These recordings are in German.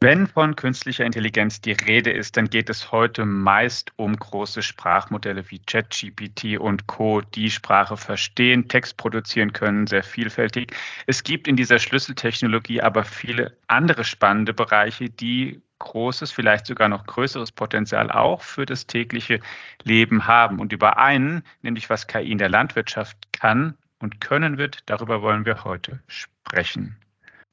Wenn von künstlicher Intelligenz die Rede ist, dann geht es heute meist um große Sprachmodelle wie ChatGPT und Co., die Sprache verstehen, Text produzieren können, sehr vielfältig. Es gibt in dieser Schlüsseltechnologie aber viele andere spannende Bereiche, die großes, vielleicht sogar noch größeres Potenzial auch für das tägliche Leben haben. Und über einen, nämlich was KI in der Landwirtschaft kann und können wird, darüber wollen wir heute sprechen.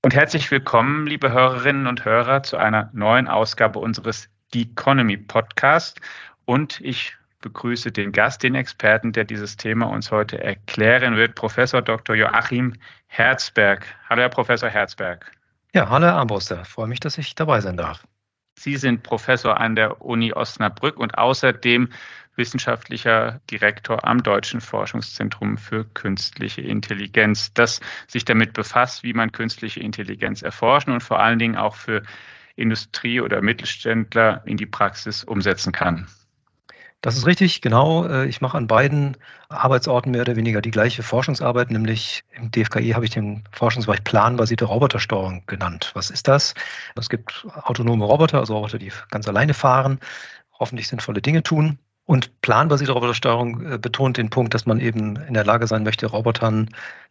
Und herzlich willkommen, liebe Hörerinnen und Hörer, zu einer neuen Ausgabe unseres The Economy Podcast. Und ich begrüße den Gast, den Experten, der dieses Thema uns heute erklären wird, Professor Dr. Joachim Herzberg. Hallo, Herr Professor Herzberg. Ja, hallo, Herr Armbruster. Freue mich, dass ich dabei sein darf. Sie sind Professor an der Uni Osnabrück und außerdem wissenschaftlicher Direktor am Deutschen Forschungszentrum für künstliche Intelligenz, das sich damit befasst, wie man künstliche Intelligenz erforschen und vor allen Dingen auch für Industrie oder Mittelständler in die Praxis umsetzen kann. Das ist richtig, genau. Äh, ich mache an beiden Arbeitsorten mehr oder weniger die gleiche Forschungsarbeit, nämlich im DFKI habe ich den Forschungsbereich planbasierte Robotersteuerung genannt. Was ist das? Es gibt autonome Roboter, also Roboter, die ganz alleine fahren, hoffentlich sinnvolle Dinge tun. Und planbasierte Robotersteuerung äh, betont den Punkt, dass man eben in der Lage sein möchte, Robotern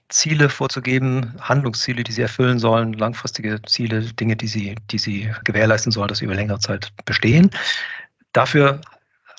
Ziele vorzugeben, Handlungsziele, die sie erfüllen sollen, langfristige Ziele, Dinge, die sie, die sie gewährleisten sollen, dass sie über längere Zeit bestehen. Dafür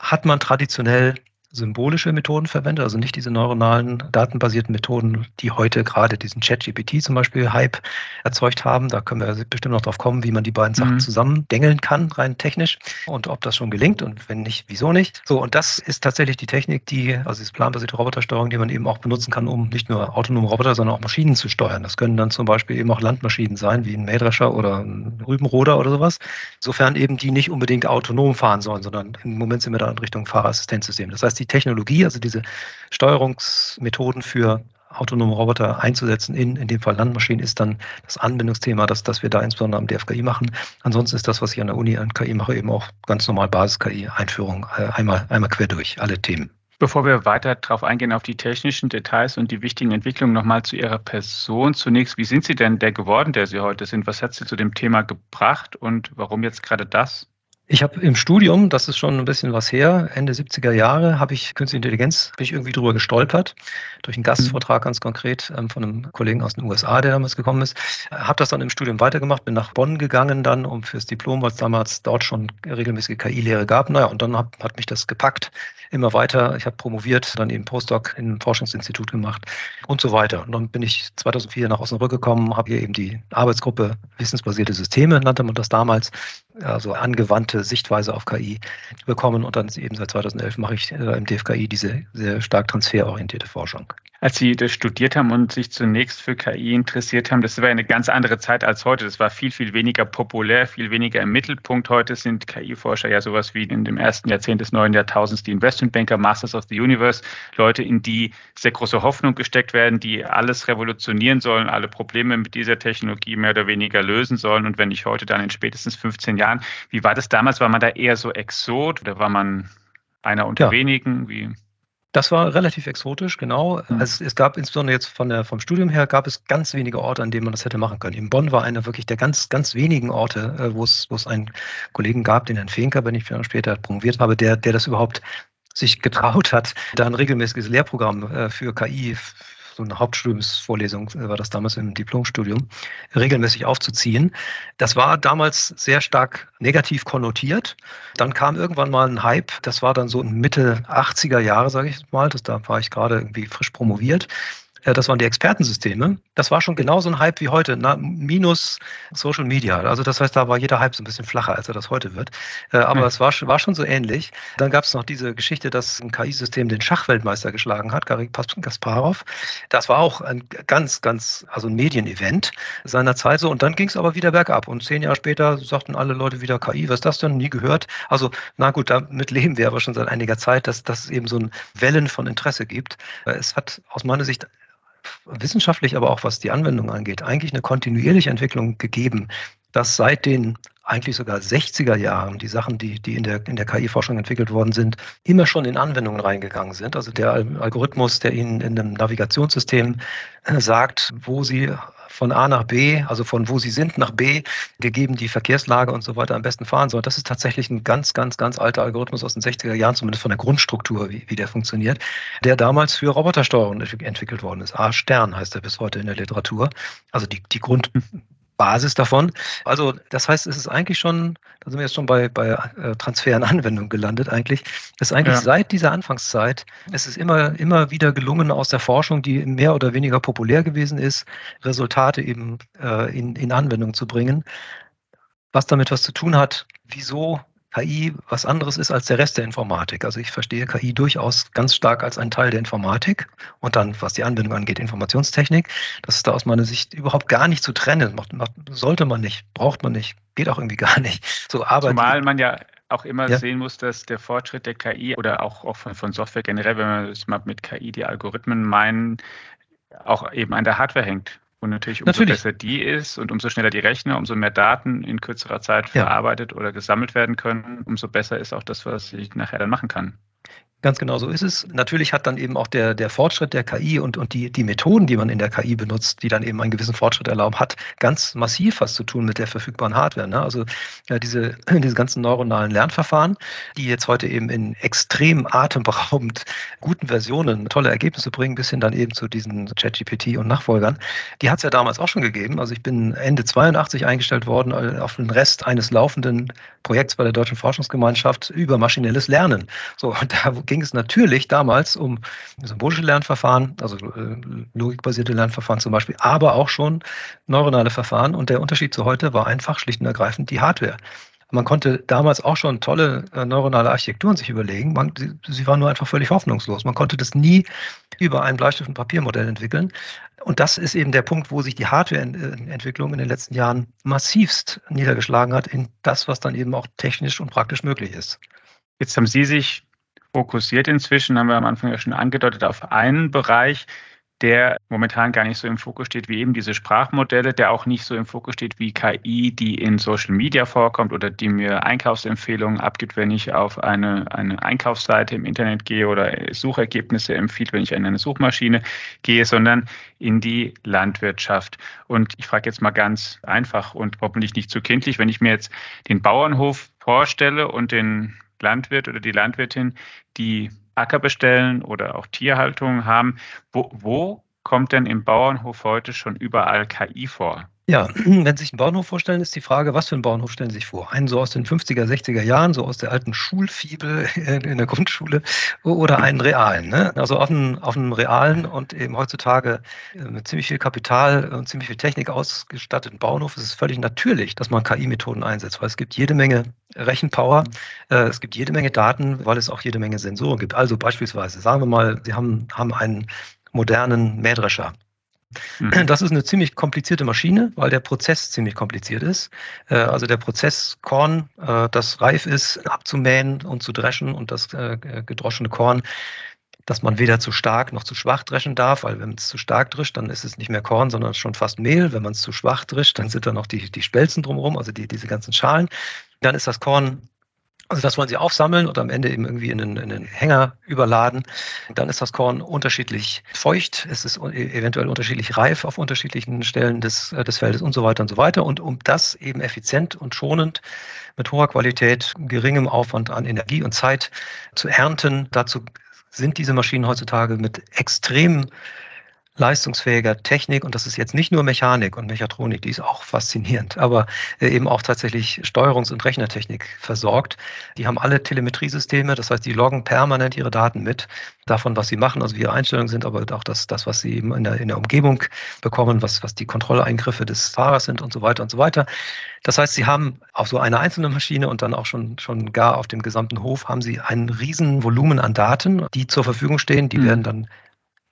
hat man traditionell symbolische Methoden verwendet, also nicht diese neuronalen, datenbasierten Methoden, die heute gerade diesen ChatGPT zum Beispiel Hype erzeugt haben. Da können wir bestimmt noch drauf kommen, wie man die beiden Sachen mhm. zusammendengeln kann, rein technisch und ob das schon gelingt und wenn nicht, wieso nicht. So, und das ist tatsächlich die Technik, die, also diese planbasierte Robotersteuerung, die man eben auch benutzen kann, um nicht nur autonome Roboter, sondern auch Maschinen zu steuern. Das können dann zum Beispiel eben auch Landmaschinen sein, wie ein Mähdrescher oder ein Rübenroder oder sowas. Insofern eben die nicht unbedingt autonom fahren sollen, sondern im Moment sind wir da in Richtung Fahrerassistenzsystem. Das heißt, die Technologie, also diese Steuerungsmethoden für autonome Roboter einzusetzen in, in dem Fall Landmaschinen, ist dann das Anwendungsthema, das, das wir da insbesondere am DFKI machen. Ansonsten ist das, was ich an der Uni an KI mache, eben auch ganz normal Basis-KI-Einführung, äh, einmal, einmal quer durch, alle Themen. Bevor wir weiter darauf eingehen, auf die technischen Details und die wichtigen Entwicklungen, nochmal zu Ihrer Person zunächst. Wie sind Sie denn der geworden, der Sie heute sind? Was hat Sie zu dem Thema gebracht und warum jetzt gerade das? Ich habe im Studium, das ist schon ein bisschen was her, Ende 70er Jahre, habe ich Künstliche Intelligenz, bin ich irgendwie drüber gestolpert, durch einen Gastvortrag ganz konkret ähm, von einem Kollegen aus den USA, der damals gekommen ist. Habe das dann im Studium weitergemacht, bin nach Bonn gegangen dann, um fürs Diplom, weil es damals dort schon regelmäßige KI-Lehre gab. Naja, und dann hab, hat mich das gepackt, immer weiter. Ich habe promoviert, dann eben Postdoc in einem Forschungsinstitut gemacht und so weiter. Und dann bin ich 2004 nach Osnabrück gekommen, habe hier eben die Arbeitsgruppe Wissensbasierte Systeme, nannte man das damals, also angewandte Sichtweise auf KI bekommen. Und dann eben seit 2011 mache ich äh, im DFKI diese sehr stark transferorientierte Forschung. Als Sie das studiert haben und sich zunächst für KI interessiert haben, das war eine ganz andere Zeit als heute. Das war viel, viel weniger populär, viel weniger im Mittelpunkt. Heute sind KI-Forscher ja sowas wie in dem ersten Jahrzehnt des neuen Jahrtausends die Investmentbanker, Masters of the Universe, Leute, in die sehr große Hoffnung gesteckt werden, die alles revolutionieren sollen, alle Probleme mit dieser Technologie mehr oder weniger lösen sollen. Und wenn nicht heute, dann in spätestens 15 Jahren. Wie war das damals? War man da eher so Exot oder war man einer unter ja. wenigen? Wie? Das war relativ exotisch, genau. Also es gab insbesondere jetzt von der, vom Studium her gab es ganz wenige Orte, an denen man das hätte machen können. In Bonn war einer wirklich der ganz, ganz wenigen Orte, äh, wo es, wo es einen Kollegen gab, den Herrn Fenker, wenn ich später promoviert habe, der, der das überhaupt sich getraut hat, da ein regelmäßiges Lehrprogramm äh, für KI so eine Hauptstudiumsvorlesung äh, war das damals im Diplomstudium, regelmäßig aufzuziehen. Das war damals sehr stark negativ konnotiert. Dann kam irgendwann mal ein Hype, das war dann so Mitte 80er Jahre, sage ich mal, das, da war ich gerade irgendwie frisch promoviert. Äh, das waren die Expertensysteme. Das war schon genauso ein Hype wie heute, na, minus Social Media. Also das heißt, da war jeder Hype so ein bisschen flacher, als er das heute wird. Äh, aber hm. es war, war schon so ähnlich. Dann gab es noch diese Geschichte, dass ein KI-System den Schachweltmeister geschlagen hat, Garry Kasparov. Das war auch ein ganz, ganz, also ein Medienevent seiner Zeit so. Und dann ging es aber wieder bergab. Und zehn Jahre später sagten alle Leute wieder KI, was ist das denn? Nie gehört. Also, na gut, damit leben wir aber schon seit einiger Zeit, dass, dass es eben so ein Wellen von Interesse gibt. Es hat aus meiner Sicht wissenschaftlich, aber auch was die Anwendung angeht, eigentlich eine kontinuierliche Entwicklung gegeben, dass seit den eigentlich sogar 60er Jahren die Sachen, die, die in der, in der KI-Forschung entwickelt worden sind, immer schon in Anwendungen reingegangen sind. Also der Algorithmus, der Ihnen in einem Navigationssystem äh, sagt, wo Sie von A nach B, also von wo sie sind nach B, gegeben die Verkehrslage und so weiter am besten fahren sollen. Das ist tatsächlich ein ganz, ganz, ganz alter Algorithmus aus den 60er Jahren, zumindest von der Grundstruktur, wie, wie der funktioniert, der damals für Robotersteuerung entwickelt worden ist. A-Stern heißt er bis heute in der Literatur. Also die, die Grund, Basis davon. Also das heißt, es ist eigentlich schon, da sind wir jetzt schon bei, bei äh, Transfer in Anwendung gelandet eigentlich, es ist eigentlich ja. seit dieser Anfangszeit, es ist immer, immer wieder gelungen aus der Forschung, die mehr oder weniger populär gewesen ist, Resultate eben äh, in, in Anwendung zu bringen. Was damit was zu tun hat, wieso KI was anderes ist als der Rest der Informatik. Also ich verstehe KI durchaus ganz stark als einen Teil der Informatik und dann, was die Anwendung angeht, Informationstechnik. Das ist da aus meiner Sicht überhaupt gar nicht zu trennen. Macht, macht, sollte man nicht, braucht man nicht, geht auch irgendwie gar nicht. So, aber Zumal man ja auch immer ja. sehen muss, dass der Fortschritt der KI oder auch, auch von, von Software generell, wenn man es mal mit KI die Algorithmen meinen, auch eben an der Hardware hängt. Und natürlich, umso natürlich. besser die ist und umso schneller die Rechner, umso mehr Daten in kürzerer Zeit ja. verarbeitet oder gesammelt werden können, umso besser ist auch das, was ich nachher dann machen kann. Ganz genau so ist es. Natürlich hat dann eben auch der, der Fortschritt der KI und, und die, die Methoden, die man in der KI benutzt, die dann eben einen gewissen Fortschritt erlauben, hat ganz massiv was zu tun mit der verfügbaren Hardware. Ne? Also ja, diese, diese ganzen neuronalen Lernverfahren, die jetzt heute eben in extrem atemberaubend guten Versionen tolle Ergebnisse bringen, bis hin dann eben zu diesen ChatGPT und Nachfolgern, die hat es ja damals auch schon gegeben. Also ich bin Ende 82 eingestellt worden äh, auf den Rest eines laufenden Projekts bei der Deutschen Forschungsgemeinschaft über maschinelles Lernen. So, und da ging es natürlich damals um symbolische Lernverfahren, also äh, logikbasierte Lernverfahren zum Beispiel, aber auch schon neuronale Verfahren. Und der Unterschied zu heute war einfach schlicht und ergreifend die Hardware. Man konnte damals auch schon tolle äh, neuronale Architekturen sich überlegen. Man, sie, sie waren nur einfach völlig hoffnungslos. Man konnte das nie über ein Bleistift- und Papiermodell entwickeln. Und das ist eben der Punkt, wo sich die Hardwareentwicklung in den letzten Jahren massivst niedergeschlagen hat in das, was dann eben auch technisch und praktisch möglich ist. Jetzt haben Sie sich fokussiert inzwischen, haben wir am Anfang ja schon angedeutet, auf einen Bereich, der momentan gar nicht so im Fokus steht wie eben diese Sprachmodelle, der auch nicht so im Fokus steht wie KI, die in Social Media vorkommt oder die mir Einkaufsempfehlungen abgibt, wenn ich auf eine, eine Einkaufsseite im Internet gehe oder Suchergebnisse empfiehlt, wenn ich in eine Suchmaschine gehe, sondern in die Landwirtschaft. Und ich frage jetzt mal ganz einfach und hoffentlich nicht zu kindlich, wenn ich mir jetzt den Bauernhof vorstelle und den Landwirt oder die Landwirtin, die Acker bestellen oder auch Tierhaltung haben. Wo, wo kommt denn im Bauernhof heute schon überall KI vor? Ja, wenn Sie sich einen Bauernhof vorstellen, ist die Frage, was für einen Bauernhof stellen Sie sich vor? Einen so aus den 50er, 60er Jahren, so aus der alten Schulfibel in der Grundschule oder einen realen. Ne? Also auf einem, auf einem realen und eben heutzutage äh, mit ziemlich viel Kapital und ziemlich viel Technik ausgestatteten Bauernhof ist es völlig natürlich, dass man KI-Methoden einsetzt, weil es gibt jede Menge Rechenpower, äh, es gibt jede Menge Daten, weil es auch jede Menge Sensoren gibt. Also beispielsweise, sagen wir mal, Sie haben, haben einen modernen Mähdrescher Mhm. Das ist eine ziemlich komplizierte Maschine, weil der Prozess ziemlich kompliziert ist. Äh, also der Prozess Korn, äh, das reif ist, abzumähen und zu dreschen und das äh, gedroschene Korn, dass man weder zu stark noch zu schwach dreschen darf, weil wenn es zu stark drischt, dann ist es nicht mehr Korn, sondern schon fast Mehl. Wenn man es zu schwach drischt, dann sind da noch die, die Spelzen drumherum, also die, diese ganzen Schalen. Dann ist das Korn also das wollen sie aufsammeln und am Ende eben irgendwie in einen, in einen Hänger überladen. Dann ist das Korn unterschiedlich feucht, es ist eventuell unterschiedlich reif auf unterschiedlichen Stellen des, äh, des Feldes und so weiter und so weiter. Und um das eben effizient und schonend mit hoher Qualität, geringem Aufwand an Energie und Zeit zu ernten, dazu sind diese Maschinen heutzutage mit extrem leistungsfähiger Technik und das ist jetzt nicht nur Mechanik und Mechatronik, die ist auch faszinierend, aber äh, eben auch tatsächlich Steuerungs- und Rechnertechnik versorgt. Die haben alle Telemetriesysteme, das heißt, die loggen permanent ihre Daten mit davon, was sie machen, also wie ihre Einstellungen sind, aber auch das, das was sie eben in der, in der Umgebung bekommen, was, was die Kontrolleingriffe des Fahrers sind und so weiter und so weiter. Das heißt, sie haben auf so eine einzelne Maschine und dann auch schon, schon gar auf dem gesamten Hof haben sie ein riesen Volumen an Daten, die zur Verfügung stehen. Die mhm. werden dann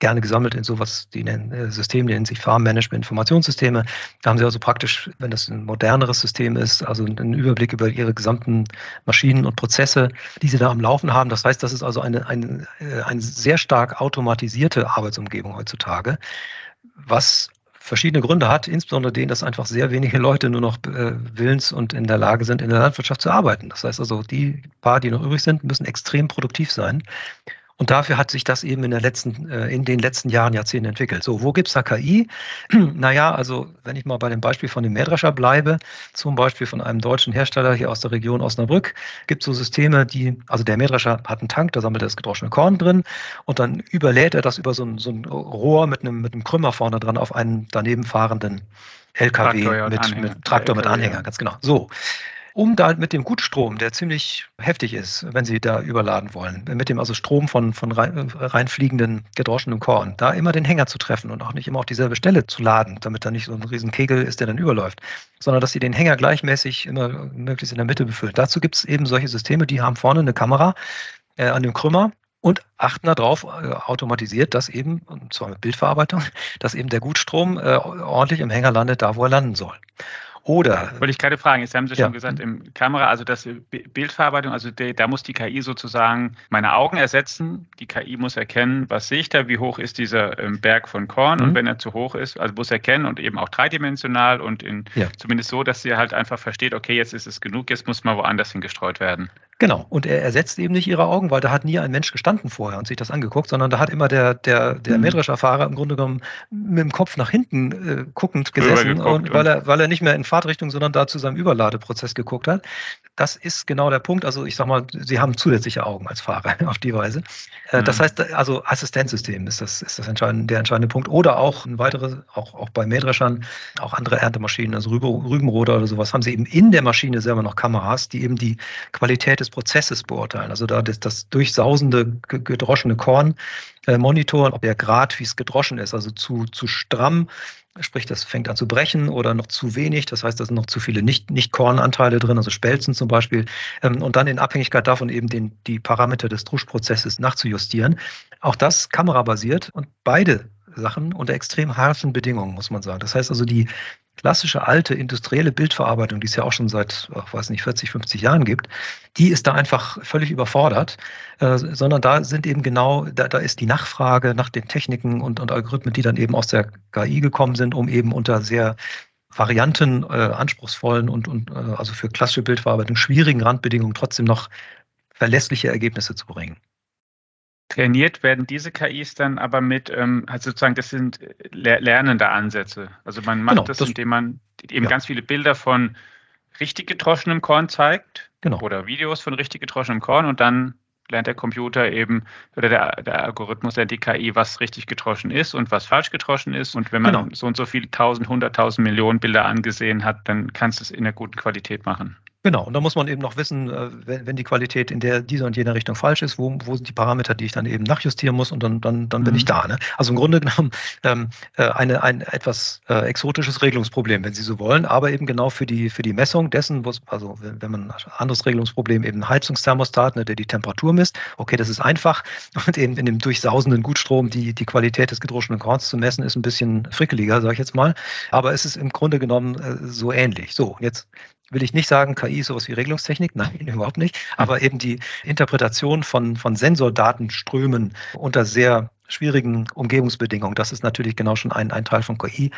gerne gesammelt in sowas, die nennen äh, Systeme, die nennen sich Farmmanagement Informationssysteme. Da haben sie also praktisch, wenn das ein moderneres System ist, also einen Überblick über ihre gesamten Maschinen und Prozesse, die sie da am Laufen haben. Das heißt, das ist also eine, eine, äh, eine sehr stark automatisierte Arbeitsumgebung heutzutage, was verschiedene Gründe hat, insbesondere den, dass einfach sehr wenige Leute nur noch äh, willens und in der Lage sind, in der Landwirtschaft zu arbeiten. Das heißt also, die paar, die noch übrig sind, müssen extrem produktiv sein. Und dafür hat sich das eben in, letzten, äh, in den letzten Jahren, Jahrzehnten entwickelt. So, wo gibt es da KI? naja, also wenn ich mal bei dem Beispiel von dem Mähdrescher bleibe, zum Beispiel von einem deutschen Hersteller hier aus der Region Osnabrück, gibt es so Systeme, die, also der Mähdrescher hat einen Tank, da sammelt er das gedroschene Korn drin und dann überlädt er das über so ein, so ein Rohr mit einem, mit einem Krümmer vorne dran auf einen daneben fahrenden LKW Traktor mit, mit Traktor mit Anhänger, ganz genau. So um da mit dem Gutstrom, der ziemlich heftig ist, wenn Sie da überladen wollen, mit dem also Strom von, von rein, reinfliegenden gedroschenem Korn, da immer den Hänger zu treffen und auch nicht immer auf dieselbe Stelle zu laden, damit da nicht so ein riesen Kegel ist, der dann überläuft, sondern dass Sie den Hänger gleichmäßig immer möglichst in der Mitte befüllen. Dazu gibt es eben solche Systeme, die haben vorne eine Kamera äh, an dem Krümmer und achten darauf, äh, automatisiert, dass eben, und zwar mit Bildverarbeitung, dass eben der Gutstrom äh, ordentlich im Hänger landet, da wo er landen soll. Oder. Wollte ich gerade fragen, jetzt haben Sie ja. schon gesagt, im Kamera, also das Bildverarbeitung, also de, da muss die KI sozusagen meine Augen ersetzen. Die KI muss erkennen, was sehe ich da, wie hoch ist dieser ähm, Berg von Korn mhm. und wenn er zu hoch ist, also muss erkennen und eben auch dreidimensional und in, ja. zumindest so, dass sie halt einfach versteht, okay, jetzt ist es genug, jetzt muss mal woanders hingestreut werden. Genau. Und er ersetzt eben nicht ihre Augen, weil da hat nie ein Mensch gestanden vorher und sich das angeguckt, sondern da hat immer der, der, der mhm. Mähdrescherfahrer im Grunde genommen mit dem Kopf nach hinten äh, guckend gesessen, und weil, er, weil er nicht mehr in Fahrtrichtung, sondern da zu seinem Überladeprozess geguckt hat. Das ist genau der Punkt. Also ich sag mal, Sie haben zusätzliche Augen als Fahrer auf die Weise. Äh, mhm. Das heißt, also Assistenzsystem ist das, ist das entscheidende, der entscheidende Punkt. Oder auch ein weiteres, auch, auch bei Mähdreschern, auch andere Erntemaschinen, also Rübenroder oder sowas, haben sie eben in der Maschine selber noch Kameras, die eben die Qualität des Prozesses beurteilen. Also da das, das durchsausende, gedroschene Korn äh, monitoren, ob der Grad, wie es gedroschen ist, also zu, zu stramm, sprich, das fängt an zu brechen oder noch zu wenig, das heißt, da sind noch zu viele Nicht-Kornanteile nicht drin, also Spelzen zum Beispiel, ähm, und dann in Abhängigkeit davon eben den, die Parameter des Druschprozesses nachzujustieren. Auch das kamerabasiert und beide Sachen unter extrem harschen Bedingungen, muss man sagen. Das heißt also, die klassische alte industrielle Bildverarbeitung, die es ja auch schon seit, ich weiß nicht, 40, 50 Jahren gibt, die ist da einfach völlig überfordert, äh, sondern da sind eben genau, da, da ist die Nachfrage nach den Techniken und, und Algorithmen, die dann eben aus der KI gekommen sind, um eben unter sehr Varianten, äh, anspruchsvollen und, und äh, also für klassische Bildverarbeitung schwierigen Randbedingungen trotzdem noch verlässliche Ergebnisse zu bringen. Trainiert werden diese KIs dann aber mit, ähm, also sozusagen, das sind lernende Ansätze. Also man macht genau, das, das, indem man eben ja. ganz viele Bilder von richtig gedroschenem Korn zeigt genau. oder Videos von richtig gedroschenem Korn und dann lernt der Computer eben oder der, der Algorithmus der KI, was richtig gedroschen ist und was falsch gedroschen ist. Und wenn man genau. so und so viele tausend, hunderttausend Millionen Bilder angesehen hat, dann kannst du es in einer guten Qualität machen. Genau, und da muss man eben noch wissen, äh, wenn, die Qualität in der dieser und jener Richtung falsch ist, wo, wo sind die Parameter, die ich dann eben nachjustieren muss und dann, dann, dann bin ich mhm. da. Ne? Also im Grunde genommen ähm, äh, eine, ein etwas äh, exotisches Regelungsproblem, wenn Sie so wollen, aber eben genau für die, für die Messung dessen, also wenn, man ein anderes Regelungsproblem eben ein Heizungsthermostat, ne, der die Temperatur misst, okay, das ist einfach und eben in dem durchsausenden Gutstrom die, die Qualität des gedroschenen Korns zu messen, ist ein bisschen frickeliger, sage ich jetzt mal, aber es ist im Grunde genommen äh, so ähnlich. So, jetzt will ich nicht sagen, KI ist sowas wie Regelungstechnik, nein, überhaupt nicht, aber eben die Interpretation von, von Sensordatenströmen unter sehr schwierigen Umgebungsbedingungen, das ist natürlich genau schon ein, ein Teil von KI.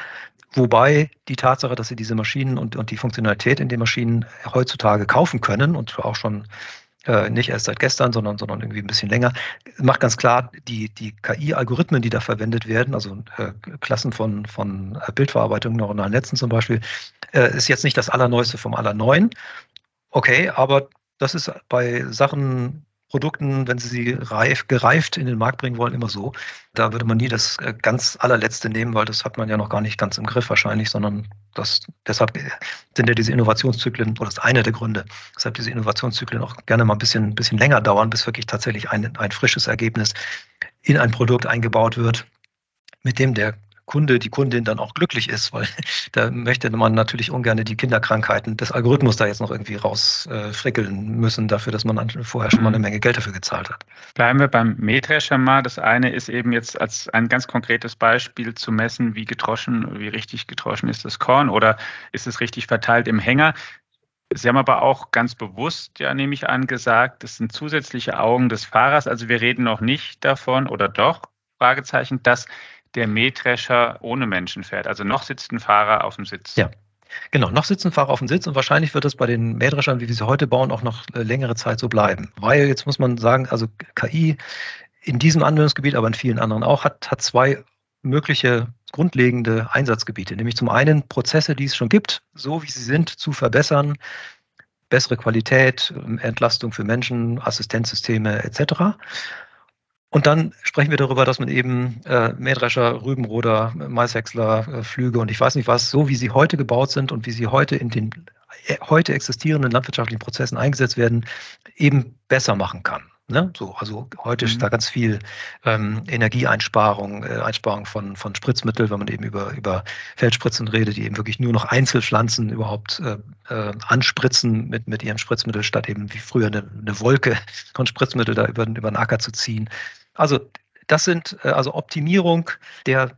Wobei die Tatsache, dass sie diese Maschinen und, und die Funktionalität in den Maschinen heutzutage kaufen können und auch schon äh, nicht erst seit gestern, sondern, sondern irgendwie ein bisschen länger, macht ganz klar, die, die KI-Algorithmen, die da verwendet werden, also äh, Klassen von, von äh, Bildverarbeitung, neuronalen Netzen zum Beispiel, äh, ist jetzt nicht das Allerneueste vom Allerneuen. Okay, aber das ist bei Sachen, Produkten, wenn Sie sie reif, gereift in den Markt bringen wollen, immer so. Da würde man nie das äh, ganz allerletzte nehmen, weil das hat man ja noch gar nicht ganz im Griff wahrscheinlich, sondern das, deshalb sind ja diese Innovationszyklen, oder das ist einer der Gründe, weshalb diese Innovationszyklen auch gerne mal ein bisschen, ein bisschen länger dauern, bis wirklich tatsächlich ein, ein frisches Ergebnis in ein Produkt eingebaut wird, mit dem der Kunde, die Kundin dann auch glücklich ist, weil da möchte man natürlich ungern die Kinderkrankheiten des Algorithmus da jetzt noch irgendwie rausfrickeln müssen, dafür, dass man vorher schon mal eine mhm. Menge Geld dafür gezahlt hat. Bleiben wir beim Mähdrescher mal. Das eine ist eben jetzt als ein ganz konkretes Beispiel zu messen, wie gedroschen, wie richtig gedroschen ist das Korn oder ist es richtig verteilt im Hänger. Sie haben aber auch ganz bewusst, ja, nehme ich an, gesagt, das sind zusätzliche Augen des Fahrers. Also wir reden noch nicht davon oder doch, Fragezeichen, dass der Mähdrescher ohne Menschen fährt. Also noch sitzt ein Fahrer auf dem Sitz. Ja. Genau, noch sitzen Fahrer auf dem Sitz und wahrscheinlich wird es bei den Mähdreschern, wie wir sie heute bauen, auch noch äh, längere Zeit so bleiben. Weil jetzt muss man sagen, also KI in diesem Anwendungsgebiet, aber in vielen anderen auch, hat, hat zwei mögliche grundlegende Einsatzgebiete, nämlich zum einen Prozesse, die es schon gibt, so wie sie sind, zu verbessern, bessere Qualität, Entlastung für Menschen, Assistenzsysteme etc. Und dann sprechen wir darüber, dass man eben äh, Mähdrescher, Rübenroder, Maishäcksler, äh, Flüge und ich weiß nicht was, so wie sie heute gebaut sind und wie sie heute in den äh, heute existierenden landwirtschaftlichen Prozessen eingesetzt werden, eben besser machen kann. Ne? So, also heute mhm. ist da ganz viel ähm, Energieeinsparung, äh, Einsparung von, von Spritzmitteln, wenn man eben über, über Feldspritzen redet, die eben wirklich nur noch Einzelpflanzen überhaupt äh, äh, anspritzen mit, mit ihrem Spritzmittel, statt eben wie früher eine, eine Wolke von Spritzmittel da über, über den Acker zu ziehen. Also das sind äh, also Optimierung der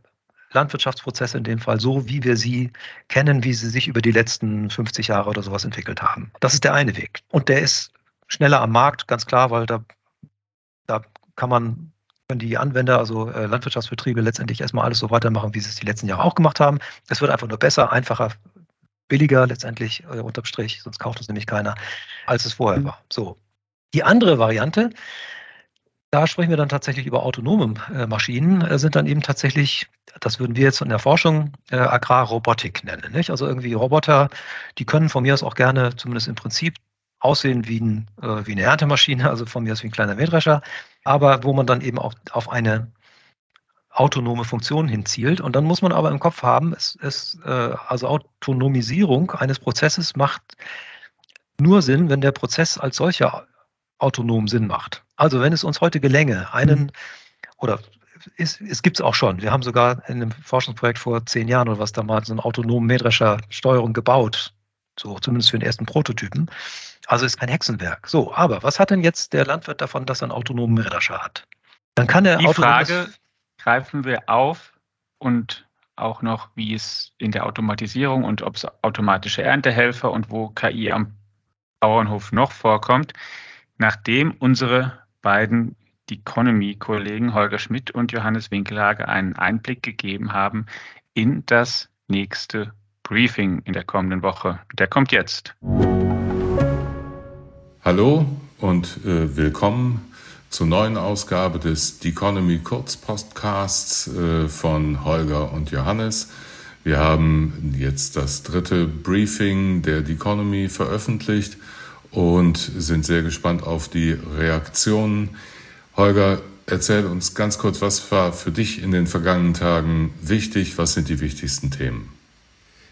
Landwirtschaftsprozesse in dem Fall so, wie wir sie kennen, wie sie sich über die letzten 50 Jahre oder sowas entwickelt haben. Das ist der eine Weg. Und der ist schneller am Markt, ganz klar, weil da da kann man können die Anwender, also äh, Landwirtschaftsbetriebe, letztendlich erstmal alles so weitermachen, wie sie es die letzten Jahre auch gemacht haben. Es wird einfach nur besser, einfacher, billiger letztendlich, äh, unterm Strich, sonst kauft es nämlich keiner, als es vorher war. So. Die andere Variante, da sprechen wir dann tatsächlich über autonome äh, Maschinen, äh, sind dann eben tatsächlich, das würden wir jetzt in der Forschung äh, Agrarrobotik nennen. Nicht? Also irgendwie Roboter, die können von mir aus auch gerne, zumindest im Prinzip, aussehen wie, ein, wie eine Erntemaschine, also von mir aus wie ein kleiner Mähdrescher, aber wo man dann eben auch auf eine autonome Funktion hinzielt. Und dann muss man aber im Kopf haben, es, es, also Autonomisierung eines Prozesses macht nur Sinn, wenn der Prozess als solcher autonom Sinn macht. Also wenn es uns heute gelänge, einen mhm. oder es, es gibt es auch schon. Wir haben sogar in einem Forschungsprojekt vor zehn Jahren oder was damals so einen autonomen Mähdrescher-Steuerung gebaut. So zumindest für den ersten Prototypen. Also ist kein Hexenwerk. So, aber was hat denn jetzt der Landwirt davon, dass er einen autonomen Mähdrescher hat? Dann kann er Die Frage greifen wir auf und auch noch, wie es in der Automatisierung und ob es automatische Erntehelfer und wo KI am Bauernhof noch vorkommt, nachdem unsere beiden Economy-Kollegen Holger Schmidt und Johannes Winkelhage einen Einblick gegeben haben in das nächste Briefing in der kommenden Woche. Der kommt jetzt. Hallo und äh, willkommen zur neuen Ausgabe des Economy Kurzpostcasts äh, von Holger und Johannes. Wir haben jetzt das dritte Briefing der Economy veröffentlicht und sind sehr gespannt auf die Reaktionen. Holger, erzähl uns ganz kurz, was war für dich in den vergangenen Tagen wichtig? Was sind die wichtigsten Themen?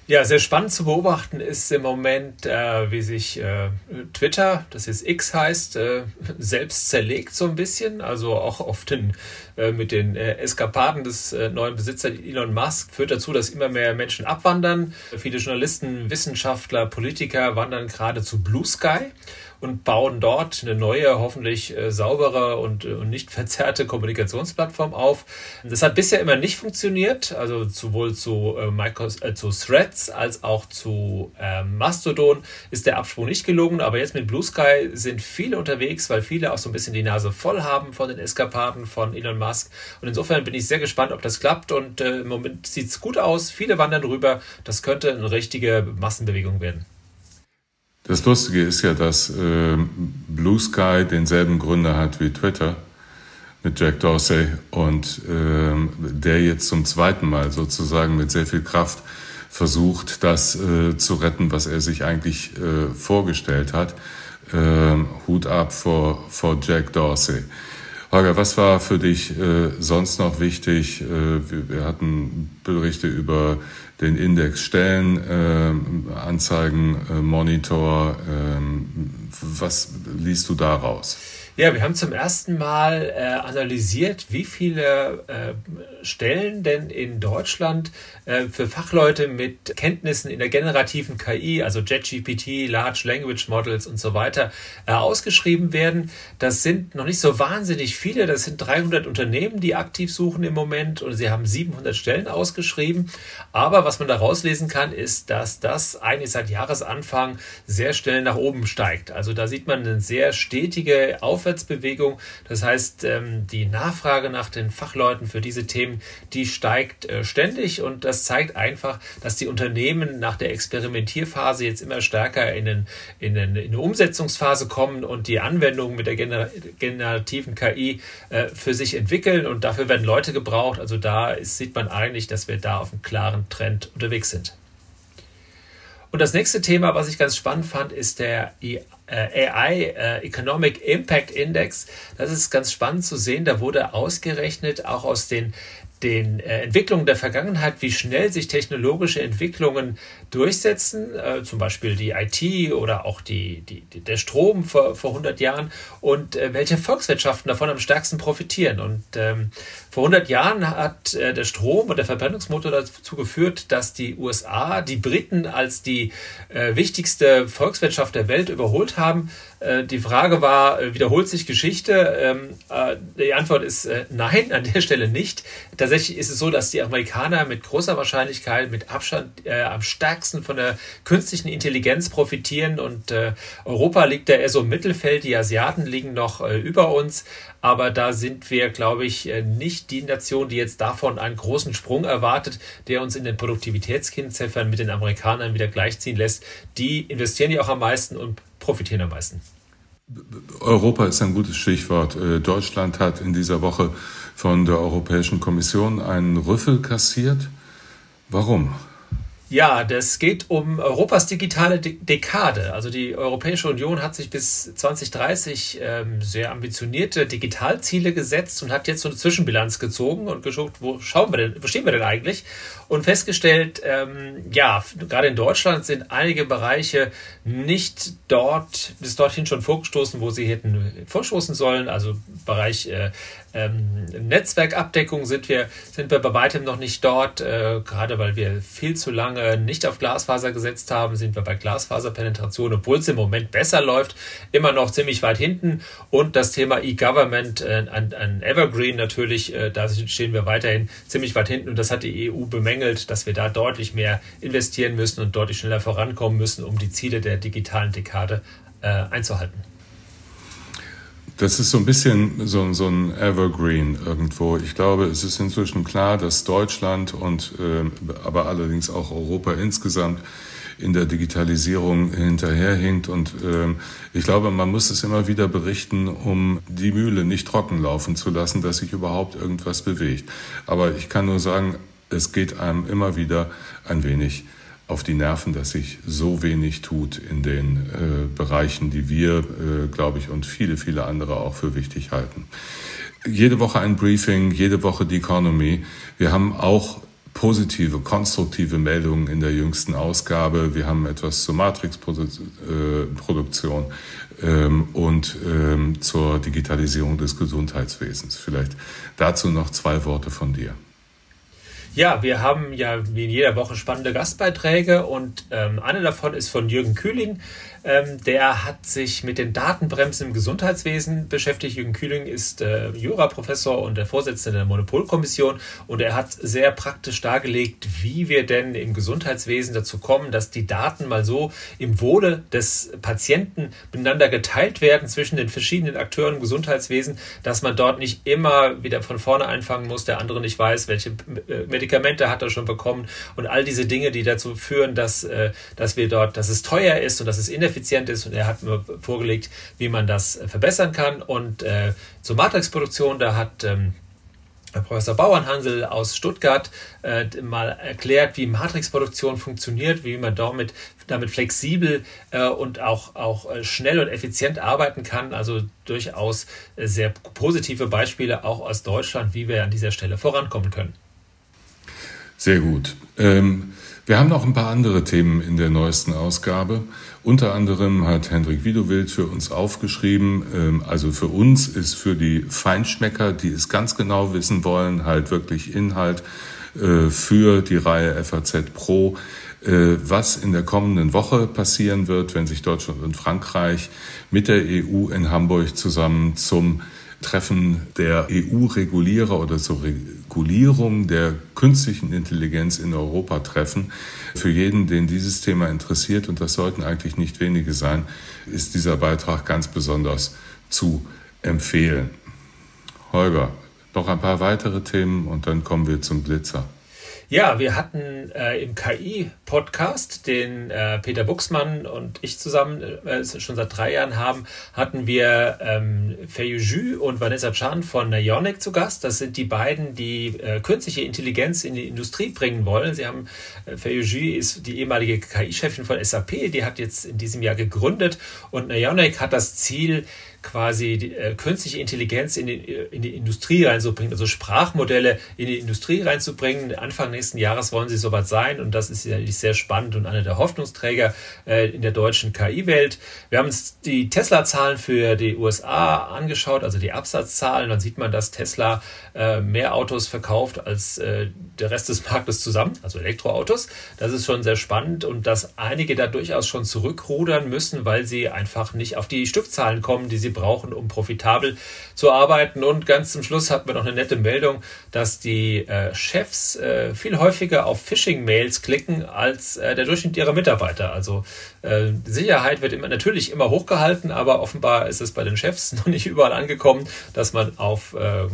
Ja, sehr spannend zu beobachten ist im Moment, äh, wie sich äh, Twitter, das jetzt X heißt, äh, selbst zerlegt so ein bisschen. Also auch auf den, äh, mit den äh, Eskapaden des äh, neuen Besitzers Elon Musk führt dazu, dass immer mehr Menschen abwandern. Viele Journalisten, Wissenschaftler, Politiker wandern gerade zu Blue Sky und bauen dort eine neue, hoffentlich äh, saubere und, äh, und nicht verzerrte Kommunikationsplattform auf. Das hat bisher immer nicht funktioniert, also sowohl zu, äh, Microsoft, äh, zu Threads als auch zu äh, Mastodon ist der Absprung nicht gelungen, aber jetzt mit Blue Sky sind viele unterwegs, weil viele auch so ein bisschen die Nase voll haben von den Eskapaden von Elon Musk. Und insofern bin ich sehr gespannt, ob das klappt. Und äh, im Moment sieht es gut aus, viele wandern rüber, das könnte eine richtige Massenbewegung werden. Das Lustige ist ja, dass äh, Blue Sky denselben Gründer hat wie Twitter mit Jack Dorsey und äh, der jetzt zum zweiten Mal sozusagen mit sehr viel Kraft versucht, das äh, zu retten, was er sich eigentlich äh, vorgestellt hat. Äh, Hut ab vor, vor Jack Dorsey. Holger, was war für dich äh, sonst noch wichtig? Äh, wir, wir, hatten Berichte über den Index Stellenanzeigen, äh, Monitor. Ähm, was liest du daraus? Ja, wir haben zum ersten Mal äh, analysiert, wie viele äh, Stellen denn in Deutschland äh, für Fachleute mit Kenntnissen in der generativen KI, also JetGPT, Large Language Models und so weiter, äh, ausgeschrieben werden. Das sind noch nicht so wahnsinnig viele. Das sind 300 Unternehmen, die aktiv suchen im Moment und sie haben 700 Stellen ausgeschrieben. Aber was man da rauslesen kann, ist, dass das eigentlich seit Jahresanfang sehr schnell nach oben steigt. Also da sieht man eine sehr stetige Auf Aufwärtsbewegung. Das heißt, ähm, die Nachfrage nach den Fachleuten für diese Themen, die steigt äh, ständig und das zeigt einfach, dass die Unternehmen nach der Experimentierphase jetzt immer stärker in, den, in, den, in eine Umsetzungsphase kommen und die Anwendungen mit der Gener generativen KI äh, für sich entwickeln und dafür werden Leute gebraucht. Also da ist, sieht man eigentlich, dass wir da auf einem klaren Trend unterwegs sind. Und das nächste Thema, was ich ganz spannend fand, ist der AI äh, Economic Impact Index. Das ist ganz spannend zu sehen. Da wurde ausgerechnet auch aus den den äh, Entwicklungen der Vergangenheit, wie schnell sich technologische Entwicklungen durchsetzen, äh, zum Beispiel die IT oder auch die, die, der Strom vor, vor 100 Jahren und äh, welche Volkswirtschaften davon am stärksten profitieren. Und ähm, vor 100 Jahren hat äh, der Strom und der Verbrennungsmotor dazu geführt, dass die USA die Briten als die äh, wichtigste Volkswirtschaft der Welt überholt haben. Äh, die Frage war, wiederholt sich Geschichte? Ähm, die Antwort ist nein, an der Stelle nicht. Tatsächlich ist es so, dass die Amerikaner mit großer Wahrscheinlichkeit, mit Abstand am stärksten von der künstlichen Intelligenz profitieren und Europa liegt da eher so im Mittelfeld, die Asiaten liegen noch über uns, aber da sind wir, glaube ich, äh, die Nation, die jetzt davon einen großen Sprung erwartet, der uns in den Produktivitätskennziffern mit den Amerikanern wieder gleichziehen lässt. Die investieren ja auch am meisten und profitieren am meisten. Europa ist ein gutes Stichwort. Äh, Deutschland hat in dieser Woche von der Europäischen Kommission einen Rüffel kassiert. Warum? Ja, das geht um Europas digitale Dekade. Also die Europäische Union hat sich bis 2030 ähm, sehr ambitionierte Digitalziele gesetzt und hat jetzt so eine Zwischenbilanz gezogen und geschaut, wo schauen wir denn, wo stehen wir denn eigentlich? Und festgestellt, ähm, ja, gerade in Deutschland sind einige Bereiche nicht dort, bis dorthin schon vorgestoßen, wo sie hätten vorstoßen sollen. Also Bereich äh, ähm, Netzwerkabdeckung sind wir, sind wir bei weitem noch nicht dort. Äh, gerade weil wir viel zu lange nicht auf Glasfaser gesetzt haben, sind wir bei Glasfaserpenetration, obwohl es im Moment besser läuft, immer noch ziemlich weit hinten. Und das Thema E-Government, äh, Evergreen natürlich, äh, da stehen wir weiterhin ziemlich weit hinten. Und das hat die EU bemängelt, dass wir da deutlich mehr investieren müssen und deutlich schneller vorankommen müssen, um die Ziele der digitalen Dekade äh, einzuhalten. Das ist so ein bisschen so, so ein Evergreen irgendwo. Ich glaube, es ist inzwischen klar, dass Deutschland und äh, aber allerdings auch Europa insgesamt in der Digitalisierung hinterherhinkt. Und äh, ich glaube, man muss es immer wieder berichten, um die Mühle nicht trocken laufen zu lassen, dass sich überhaupt irgendwas bewegt. Aber ich kann nur sagen, es geht einem immer wieder ein wenig auf die Nerven, dass sich so wenig tut in den äh, Bereichen, die wir, äh, glaube ich, und viele, viele andere auch für wichtig halten. Jede Woche ein Briefing, jede Woche die Economy. Wir haben auch positive, konstruktive Meldungen in der jüngsten Ausgabe. Wir haben etwas zur Matrix-Produktion äh, ähm, und ähm, zur Digitalisierung des Gesundheitswesens. Vielleicht dazu noch zwei Worte von dir. Ja, wir haben ja wie in jeder Woche spannende Gastbeiträge und ähm, eine davon ist von Jürgen Kühling. Ähm, der hat sich mit den Datenbremsen im Gesundheitswesen beschäftigt. Jürgen Kühling ist äh, Juraprofessor und der Vorsitzende der Monopolkommission und er hat sehr praktisch dargelegt, wie wir denn im Gesundheitswesen dazu kommen, dass die Daten mal so im Wohle des Patienten miteinander geteilt werden zwischen den verschiedenen Akteuren im Gesundheitswesen, dass man dort nicht immer wieder von vorne einfangen muss, der andere nicht weiß, welche äh, Medikamente hat er schon bekommen und all diese Dinge, die dazu führen, dass, äh, dass wir dort, dass es teuer ist und dass es ineffizient ineffizient ist und er hat mir vorgelegt, wie man das äh, verbessern kann. Und äh, zur Matrix-Produktion, da hat ähm, Professor Bauernhansel aus Stuttgart äh, mal erklärt, wie Matrixproduktion funktioniert, wie man damit, damit flexibel äh, und auch, auch äh, schnell und effizient arbeiten kann. Also durchaus äh, sehr positive Beispiele auch aus Deutschland, wie wir an dieser Stelle vorankommen können. Sehr gut. Ähm, wir haben noch ein paar andere Themen in der neuesten Ausgabe. Unter anderem hat Hendrik Widowild für uns aufgeschrieben, ähm, also für uns ist für die Feinschmecker, die es ganz genau wissen wollen, halt wirklich Inhalt äh, für die Reihe FAZ Pro, äh, was in der kommenden Woche passieren wird, wenn sich Deutschland und Frankreich mit der EU in Hamburg zusammen zum Treffen der EU-Regulierer oder zur Regulierung der künstlichen Intelligenz in Europa treffen. Für jeden, den dieses Thema interessiert, und das sollten eigentlich nicht wenige sein, ist dieser Beitrag ganz besonders zu empfehlen. Holger, noch ein paar weitere Themen und dann kommen wir zum Blitzer. Ja, wir hatten äh, im KI-Podcast, den äh, Peter Buxmann und ich zusammen äh, schon seit drei Jahren haben, hatten wir ähm, Fei Ju und Vanessa Chan von Ionic zu Gast. Das sind die beiden, die äh, künstliche Intelligenz in die Industrie bringen wollen. Sie haben, äh, Fei Ju ist die ehemalige KI-Chefin von SAP, die hat jetzt in diesem Jahr gegründet und Ionic hat das Ziel, quasi die, äh, künstliche Intelligenz in die, in die Industrie reinzubringen, also Sprachmodelle in die Industrie reinzubringen. Anfang nächsten Jahres wollen sie soweit sein und das ist sicherlich sehr spannend und einer der Hoffnungsträger äh, in der deutschen KI-Welt. Wir haben uns die Tesla-Zahlen für die USA angeschaut, also die Absatzzahlen. Dann sieht man, dass Tesla äh, mehr Autos verkauft als äh, der Rest des Marktes zusammen, also Elektroautos. Das ist schon sehr spannend und dass einige da durchaus schon zurückrudern müssen, weil sie einfach nicht auf die Stückzahlen kommen, die sie brauchen, um profitabel zu arbeiten. Und ganz zum Schluss hatten wir noch eine nette Meldung, dass die äh, Chefs äh, viel häufiger auf Phishing-Mails klicken als äh, der Durchschnitt ihrer Mitarbeiter. Also äh, Sicherheit wird immer, natürlich immer hochgehalten, aber offenbar ist es bei den Chefs noch nicht überall angekommen, dass man auf äh,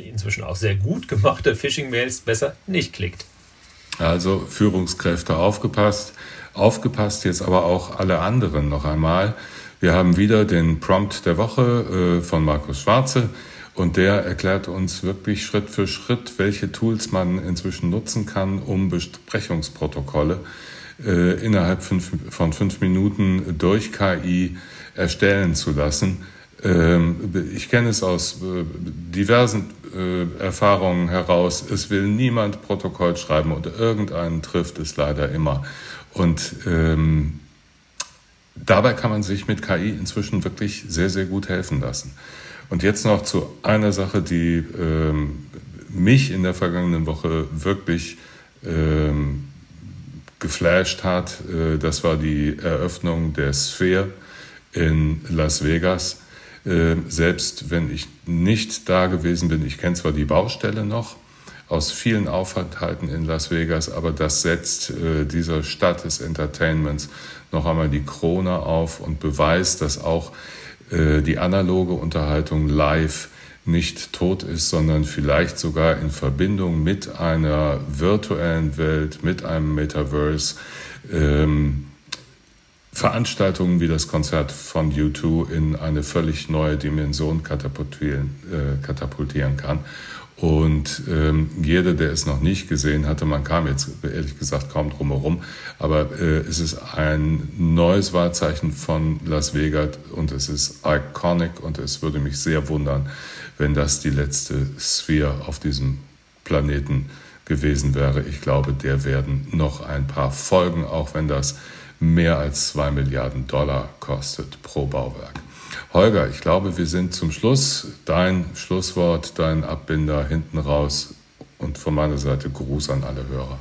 inzwischen auch sehr gut gemachte Phishing-Mails besser nicht klickt. Also Führungskräfte aufgepasst. Aufgepasst jetzt aber auch alle anderen noch einmal. Wir haben wieder den Prompt der Woche äh, von Markus Schwarze und der erklärt uns wirklich Schritt für Schritt, welche Tools man inzwischen nutzen kann, um Besprechungsprotokolle äh, innerhalb fünf, von fünf Minuten durch KI erstellen zu lassen. Ähm, ich kenne es aus äh, diversen äh, Erfahrungen heraus. Es will niemand Protokoll schreiben und irgendeinen trifft es leider immer. Und ähm, dabei kann man sich mit KI inzwischen wirklich sehr, sehr gut helfen lassen. Und jetzt noch zu einer Sache, die ähm, mich in der vergangenen Woche wirklich ähm, geflasht hat. Äh, das war die Eröffnung der Sphere in Las Vegas. Äh, selbst wenn ich nicht da gewesen bin, ich kenne zwar die Baustelle noch, aus vielen Aufenthalten in Las Vegas, aber das setzt äh, dieser Stadt des Entertainments noch einmal die Krone auf und beweist, dass auch äh, die analoge Unterhaltung live nicht tot ist, sondern vielleicht sogar in Verbindung mit einer virtuellen Welt, mit einem Metaverse, ähm, Veranstaltungen wie das Konzert von U2 in eine völlig neue Dimension katapultieren, äh, katapultieren kann. Und ähm, jeder, der es noch nicht gesehen hatte, man kam jetzt ehrlich gesagt kaum drum herum, aber äh, es ist ein neues Wahrzeichen von Las Vegas und es ist iconic und es würde mich sehr wundern, wenn das die letzte Sphere auf diesem Planeten gewesen wäre. Ich glaube, der werden noch ein paar folgen, auch wenn das mehr als zwei Milliarden Dollar kostet pro Bauwerk. Holger, ich glaube, wir sind zum Schluss. Dein Schlusswort, dein Abbinder hinten raus und von meiner Seite Gruß an alle Hörer.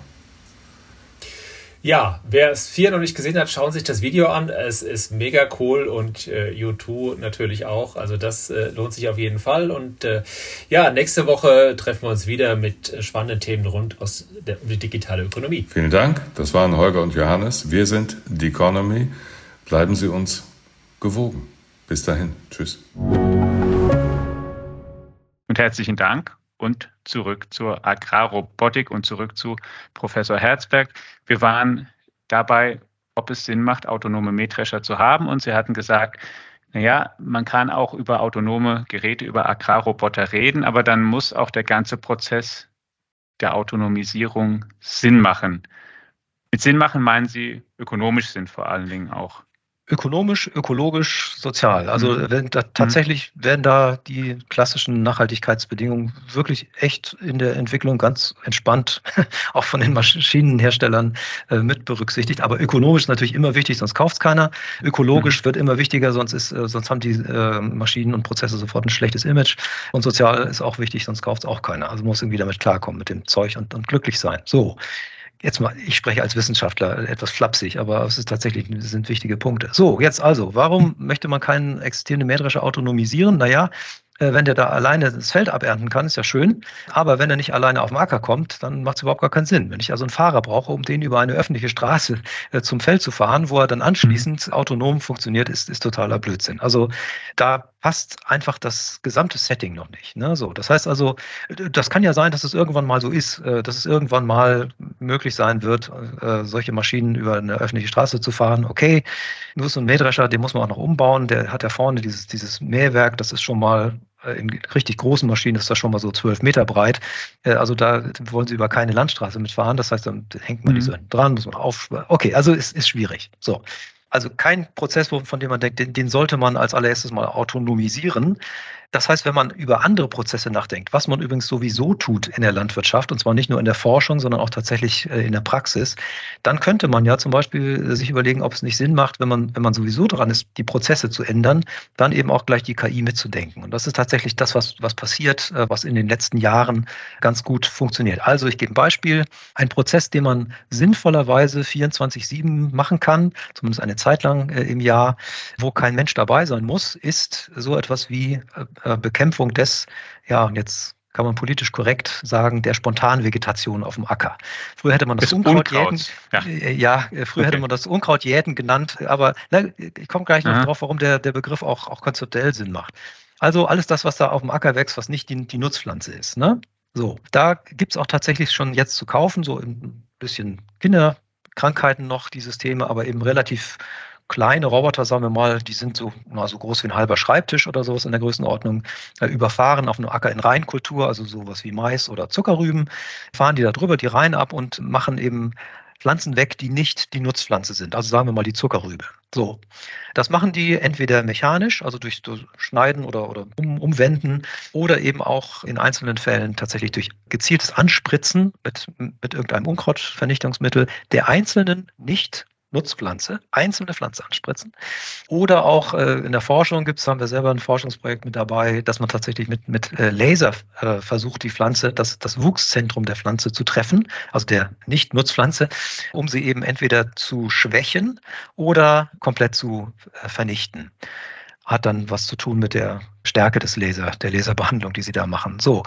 Ja, wer es vier noch nicht gesehen hat, schauen sich das Video an. Es ist mega cool und äh, U2 natürlich auch. Also das äh, lohnt sich auf jeden Fall. Und äh, ja, nächste Woche treffen wir uns wieder mit spannenden Themen rund aus der, um die digitale Ökonomie. Vielen Dank. Das waren Holger und Johannes. Wir sind The Economy. Bleiben Sie uns gewogen. Bis dahin. Tschüss. Und herzlichen Dank und zurück zur Agrarrobotik und zurück zu Professor Herzberg. Wir waren dabei, ob es Sinn macht, autonome Mähdrescher zu haben. Und Sie hatten gesagt, naja, man kann auch über autonome Geräte, über Agrarroboter reden, aber dann muss auch der ganze Prozess der Autonomisierung Sinn machen. Mit Sinn machen meinen Sie ökonomisch Sinn vor allen Dingen auch ökonomisch, ökologisch, sozial. Also mhm. wenn da, tatsächlich werden da die klassischen Nachhaltigkeitsbedingungen wirklich echt in der Entwicklung ganz entspannt, auch von den Maschinenherstellern äh, mit berücksichtigt. Aber ökonomisch ist natürlich immer wichtig, sonst kauft es keiner. Ökologisch mhm. wird immer wichtiger, sonst, ist, äh, sonst haben die äh, Maschinen und Prozesse sofort ein schlechtes Image. Und sozial ist auch wichtig, sonst kauft es auch keiner. Also muss irgendwie damit klarkommen mit dem Zeug und, und glücklich sein. So jetzt mal, ich spreche als Wissenschaftler etwas flapsig, aber es ist tatsächlich, sind wichtige Punkte. So, jetzt also, warum möchte man keinen existierenden Mähdrescher autonomisieren? Naja, äh, wenn der da alleine das Feld abernten kann, ist ja schön. Aber wenn er nicht alleine auf den Acker kommt, dann macht es überhaupt gar keinen Sinn. Wenn ich also einen Fahrer brauche, um den über eine öffentliche Straße äh, zum Feld zu fahren, wo er dann anschließend autonom funktioniert, ist, ist totaler Blödsinn. Also da passt einfach das gesamte Setting noch nicht. Ne? So, das heißt also, das kann ja sein, dass es irgendwann mal so ist, äh, dass es irgendwann mal möglich sein wird, äh, solche Maschinen über eine öffentliche Straße zu fahren. Okay, nur so ein Mähdrescher, den muss man auch noch umbauen. Der hat ja vorne dieses, dieses Mähwerk, das ist schon mal äh, in richtig großen Maschinen ist das schon mal so zwölf Meter breit. Also da wollen sie über keine Landstraße mitfahren. Das heißt, dann hängt man mhm. die so dran, muss man auf. Okay, also es ist schwierig. So. Also kein Prozess, von dem man denkt, den, den sollte man als allererstes mal autonomisieren. Das heißt, wenn man über andere Prozesse nachdenkt, was man übrigens sowieso tut in der Landwirtschaft, und zwar nicht nur in der Forschung, sondern auch tatsächlich äh, in der Praxis, dann könnte man ja zum Beispiel sich überlegen, ob es nicht Sinn macht, wenn man, wenn man sowieso dran ist, die Prozesse zu ändern, dann eben auch gleich die KI mitzudenken. Und das ist tatsächlich das, was, was passiert, äh, was in den letzten Jahren ganz gut funktioniert. Also ich gebe ein Beispiel. Ein Prozess, den man sinnvollerweise 24-7 machen kann, zumindest eine Zeit lang äh, im Jahr, wo kein Mensch dabei sein muss, ist so etwas wie äh, Bekämpfung des, ja, jetzt kann man politisch korrekt sagen, der Spontanvegetation auf dem Acker. Früher hätte man das, das Unkrautjäten, ja. Äh, ja, äh, früher okay. hätte man das Unkrautjäten genannt, aber na, ich komme gleich noch Aha. drauf, warum der, der Begriff auch, auch konzeptuell Sinn macht. Also alles das, was da auf dem Acker wächst, was nicht die, die Nutzpflanze ist. Ne? So, da gibt es auch tatsächlich schon jetzt zu kaufen, so ein bisschen Kinderkrankheiten noch, die Systeme, aber eben relativ kleine Roboter, sagen wir mal, die sind so, na, so groß wie ein halber Schreibtisch oder sowas in der Größenordnung, äh, überfahren auf einem Acker in Reinkultur, also sowas wie Mais oder Zuckerrüben, fahren die da drüber die Reihen ab und machen eben Pflanzen weg, die nicht die Nutzpflanze sind. Also sagen wir mal die Zuckerrübe. So. Das machen die entweder mechanisch, also durch, Schneiden oder, oder um, Umwenden, oder eben auch in einzelnen Fällen tatsächlich durch gezieltes Anspritzen mit, mit irgendeinem Unkrautvernichtungsmittel der einzelnen nicht Nutzpflanze, einzelne Pflanze anspritzen. Oder auch äh, in der Forschung gibt es, haben wir selber ein Forschungsprojekt mit dabei, dass man tatsächlich mit, mit äh, Laser äh, versucht, die Pflanze, das, das Wuchszentrum der Pflanze zu treffen, also der Nicht-Nutzpflanze, um sie eben entweder zu schwächen oder komplett zu äh, vernichten hat dann was zu tun mit der Stärke des Laser, der Laserbehandlung, die sie da machen. So,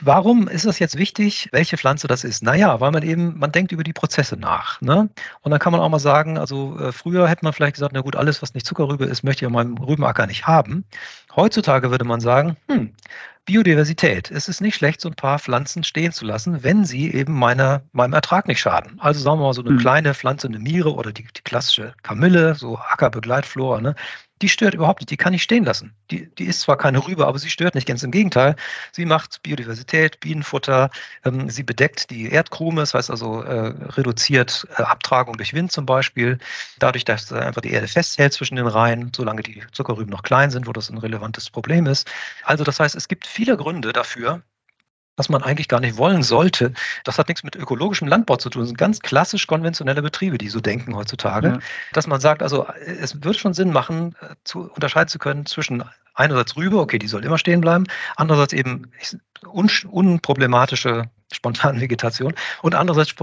Warum ist es jetzt wichtig, welche Pflanze das ist? Naja, weil man eben, man denkt über die Prozesse nach. Ne? Und dann kann man auch mal sagen, also äh, früher hätte man vielleicht gesagt, na gut, alles, was nicht Zuckerrübe ist, möchte ich an meinem Rübenacker nicht haben. Heutzutage würde man sagen, hm, Biodiversität. Es ist nicht schlecht, so ein paar Pflanzen stehen zu lassen, wenn sie eben meiner, meinem Ertrag nicht schaden. Also sagen wir mal so eine mhm. kleine Pflanze, eine Miere oder die, die klassische Kamille, so Ackerbegleitflora, ne? Die stört überhaupt nicht, die kann ich stehen lassen. Die, die ist zwar keine Rübe, aber sie stört nicht, ganz im Gegenteil. Sie macht Biodiversität, Bienenfutter, ähm, sie bedeckt die Erdkrume, das heißt also äh, reduziert äh, Abtragung durch Wind zum Beispiel, dadurch, dass äh, einfach die Erde festhält zwischen den Reihen, solange die Zuckerrüben noch klein sind, wo das ein relevantes Problem ist. Also das heißt, es gibt viele Gründe dafür, was man eigentlich gar nicht wollen sollte. Das hat nichts mit ökologischem Landbau zu tun. Das sind ganz klassisch konventionelle Betriebe, die so denken heutzutage. Ja. Dass man sagt, also es wird schon Sinn machen, äh, zu unterscheiden zu können zwischen einerseits Rübe, okay, die soll immer stehen bleiben, andererseits eben un unproblematische Spontanvegetation und andererseits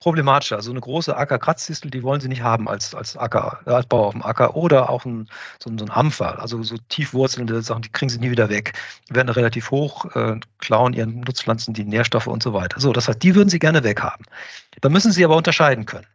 problematischer, also eine große Ackerkratzdistel, die wollen sie nicht haben als, als Acker, als Bauer auf dem Acker oder auch ein, so, ein, so ein Ampfer, also so tiefwurzelnde Sachen, die kriegen sie nie wieder weg, werden relativ hoch, äh, klauen ihren Nutzpflanzen die Nährstoffe und so weiter. So, das heißt, die würden sie gerne weghaben. Da müssen sie aber unterscheiden können.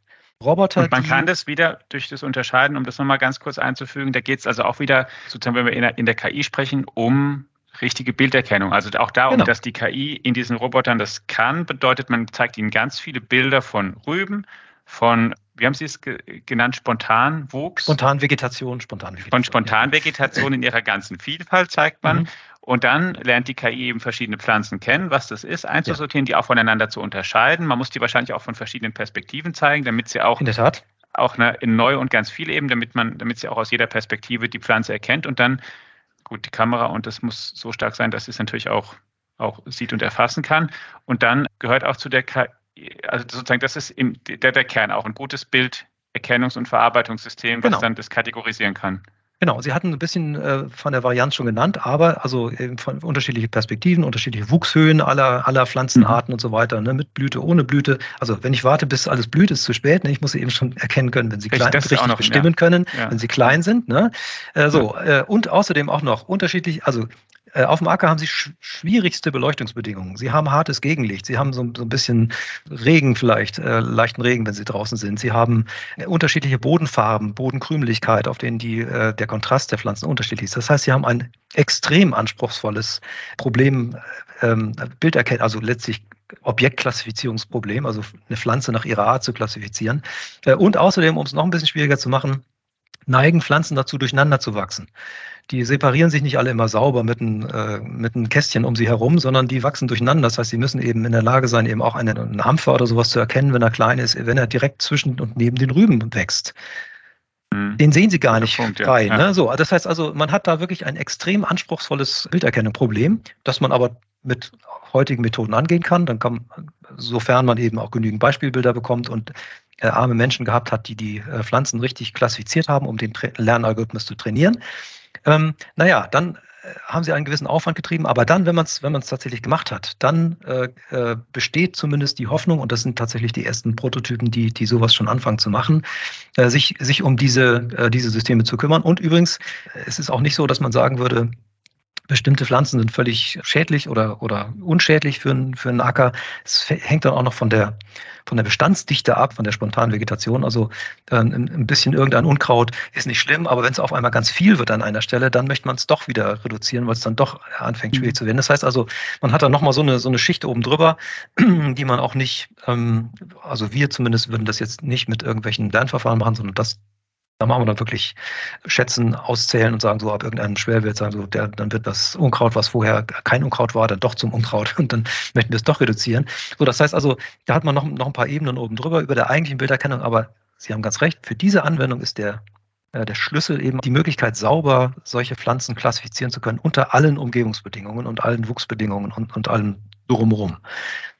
Roboter. Und man kann das wieder durch das Unterscheiden, um das nochmal ganz kurz einzufügen, da geht es also auch wieder, sozusagen, wenn wir in der, in der KI sprechen, um richtige Bilderkennung. Also auch darum, genau. dass die KI in diesen Robotern das kann, bedeutet, man zeigt ihnen ganz viele Bilder von Rüben, von, wie haben Sie es genannt, Spontanwuchs? Spontanvegetation, Spontanvegetation. Von Spontanvegetation in ihrer ganzen Vielfalt zeigt man. Mhm. Und dann lernt die KI eben verschiedene Pflanzen kennen, was das ist, einzusortieren, ja. die auch voneinander zu unterscheiden. Man muss die wahrscheinlich auch von verschiedenen Perspektiven zeigen, damit sie auch in der Tat auch eine, in neu und ganz viel eben, damit man, damit sie auch aus jeder Perspektive die Pflanze erkennt und dann gut die Kamera und das muss so stark sein, dass es natürlich auch, auch sieht und erfassen kann. Und dann gehört auch zu der KI, also sozusagen, das ist im, der, der Kern auch ein gutes Bilderkennungs- und Verarbeitungssystem, was genau. dann das kategorisieren kann. Genau, Sie hatten ein bisschen äh, von der Varianz schon genannt, aber also eben von unterschiedliche Perspektiven, unterschiedliche Wuchshöhen aller, aller Pflanzenarten mhm. und so weiter, ne, mit Blüte, ohne Blüte. Also wenn ich warte, bis alles blüht, ist es zu spät. Ne? Ich muss sie eben schon erkennen können, wenn sie klein, richtig noch, bestimmen ja. können, ja. wenn sie klein sind. Ne? Äh, so, äh, und außerdem auch noch unterschiedlich, also auf dem Acker haben Sie sch schwierigste Beleuchtungsbedingungen. Sie haben hartes Gegenlicht. Sie haben so, so ein bisschen Regen vielleicht, äh, leichten Regen, wenn Sie draußen sind. Sie haben äh, unterschiedliche Bodenfarben, Bodenkrümeligkeit, auf denen die, äh, der Kontrast der Pflanzen unterschiedlich ist. Das heißt, Sie haben ein extrem anspruchsvolles Problem, ähm, Bilderkennung, also letztlich Objektklassifizierungsproblem, also eine Pflanze nach ihrer Art zu klassifizieren. Äh, und außerdem, um es noch ein bisschen schwieriger zu machen, neigen Pflanzen dazu, durcheinander zu wachsen. Die separieren sich nicht alle immer sauber mit einem, äh, mit einem Kästchen um sie herum, sondern die wachsen durcheinander. Das heißt, sie müssen eben in der Lage sein, eben auch einen, einen Hampfer oder sowas zu erkennen, wenn er klein ist, wenn er direkt zwischen und neben den Rüben wächst. Mhm. Den sehen Sie gar nicht Punkt, ja. frei. Ne? So, das heißt also, man hat da wirklich ein extrem anspruchsvolles Bilderkennungsproblem, das man aber mit heutigen Methoden angehen kann. Dann kann, sofern man eben auch genügend Beispielbilder bekommt und äh, arme Menschen gehabt hat, die die äh, Pflanzen richtig klassifiziert haben, um den Lernalgorithmus zu trainieren. Ähm, naja, dann äh, haben sie einen gewissen Aufwand getrieben, aber dann, wenn man es wenn tatsächlich gemacht hat, dann äh, äh, besteht zumindest die Hoffnung, und das sind tatsächlich die ersten Prototypen, die, die sowas schon anfangen zu machen, äh, sich, sich um diese, diese Systeme zu kümmern. Und übrigens, es ist auch nicht so, dass man sagen würde, bestimmte Pflanzen sind völlig schädlich oder, oder unschädlich für, einen, für einen Acker. Es hängt dann auch noch von der, von der Bestandsdichte ab, von der spontanen Vegetation. Also äh, ein bisschen irgendein Unkraut ist nicht schlimm, aber wenn es auf einmal ganz viel wird an einer Stelle, dann möchte man es doch wieder reduzieren, weil es dann doch anfängt schwierig mhm. zu werden. Das heißt also, man hat dann nochmal so eine, so eine Schicht oben drüber, die man auch nicht, ähm, also wir zumindest würden das jetzt nicht mit irgendwelchen Lernverfahren machen, sondern das da machen wir dann wirklich schätzen, auszählen und sagen so ab irgendeinem Schwerwert sagen so, der, dann wird das Unkraut, was vorher kein Unkraut war, dann doch zum Unkraut und dann möchten wir es doch reduzieren. So, das heißt also, da hat man noch, noch ein paar Ebenen oben drüber über der eigentlichen Bilderkennung, aber Sie haben ganz recht, für diese Anwendung ist der äh, der Schlüssel eben die Möglichkeit, sauber solche Pflanzen klassifizieren zu können unter allen Umgebungsbedingungen und allen Wuchsbedingungen und, und allem drumherum.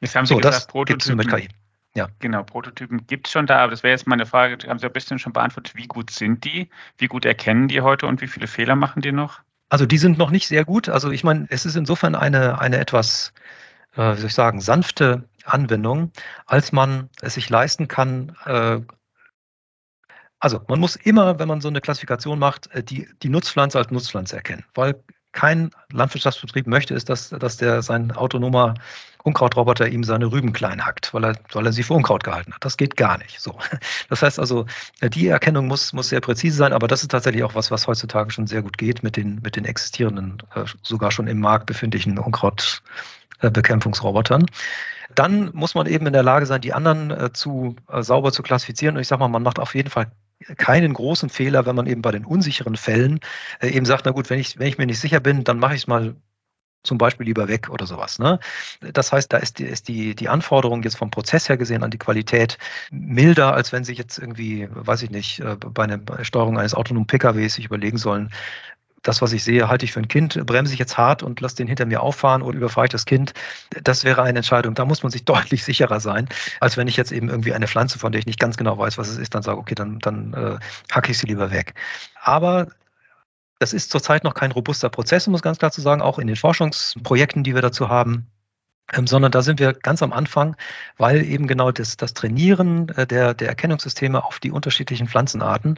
Jetzt haben Sie so, gesagt, Prototypen, mit KI. Ja. Genau, Prototypen gibt es schon da, aber das wäre jetzt meine Frage, haben Sie ein bisschen schon beantwortet, wie gut sind die, wie gut erkennen die heute und wie viele Fehler machen die noch? Also die sind noch nicht sehr gut. Also ich meine, es ist insofern eine, eine etwas, äh, wie soll ich sagen, sanfte Anwendung, als man es sich leisten kann, äh, also man muss immer, wenn man so eine Klassifikation macht, äh, die, die Nutzpflanze als Nutzpflanze erkennen, weil kein Landwirtschaftsbetrieb möchte, ist, dass, dass der sein autonomer Unkrautroboter ihm seine Rüben klein hackt, weil er, weil er sie für Unkraut gehalten hat. Das geht gar nicht. So. Das heißt also, die Erkennung muss, muss sehr präzise sein, aber das ist tatsächlich auch was, was heutzutage schon sehr gut geht mit den, mit den existierenden, äh, sogar schon im Markt befindlichen Unkrautbekämpfungsrobotern. Dann muss man eben in der Lage sein, die anderen äh, zu äh, sauber zu klassifizieren. Und ich sage mal, man macht auf jeden Fall keinen großen Fehler, wenn man eben bei den unsicheren Fällen äh, eben sagt, na gut, wenn ich, wenn ich mir nicht sicher bin, dann mache ich es mal zum Beispiel lieber weg oder sowas. Ne? Das heißt, da ist, die, ist die, die Anforderung jetzt vom Prozess her gesehen an die Qualität milder, als wenn Sie jetzt irgendwie, weiß ich nicht, äh, bei einer Steuerung eines autonomen PKWs sich überlegen sollen, das, was ich sehe, halte ich für ein Kind, bremse ich jetzt hart und lasse den hinter mir auffahren oder überfahre ich das Kind. Das wäre eine Entscheidung. Da muss man sich deutlich sicherer sein, als wenn ich jetzt eben irgendwie eine Pflanze, von der ich nicht ganz genau weiß, was es ist, dann sage, okay, dann, dann äh, hacke ich sie lieber weg. Aber das ist zurzeit noch kein robuster Prozess, es ganz klar zu sagen, auch in den Forschungsprojekten, die wir dazu haben. Ähm, sondern da sind wir ganz am Anfang, weil eben genau das, das Trainieren äh, der, der Erkennungssysteme auf die unterschiedlichen Pflanzenarten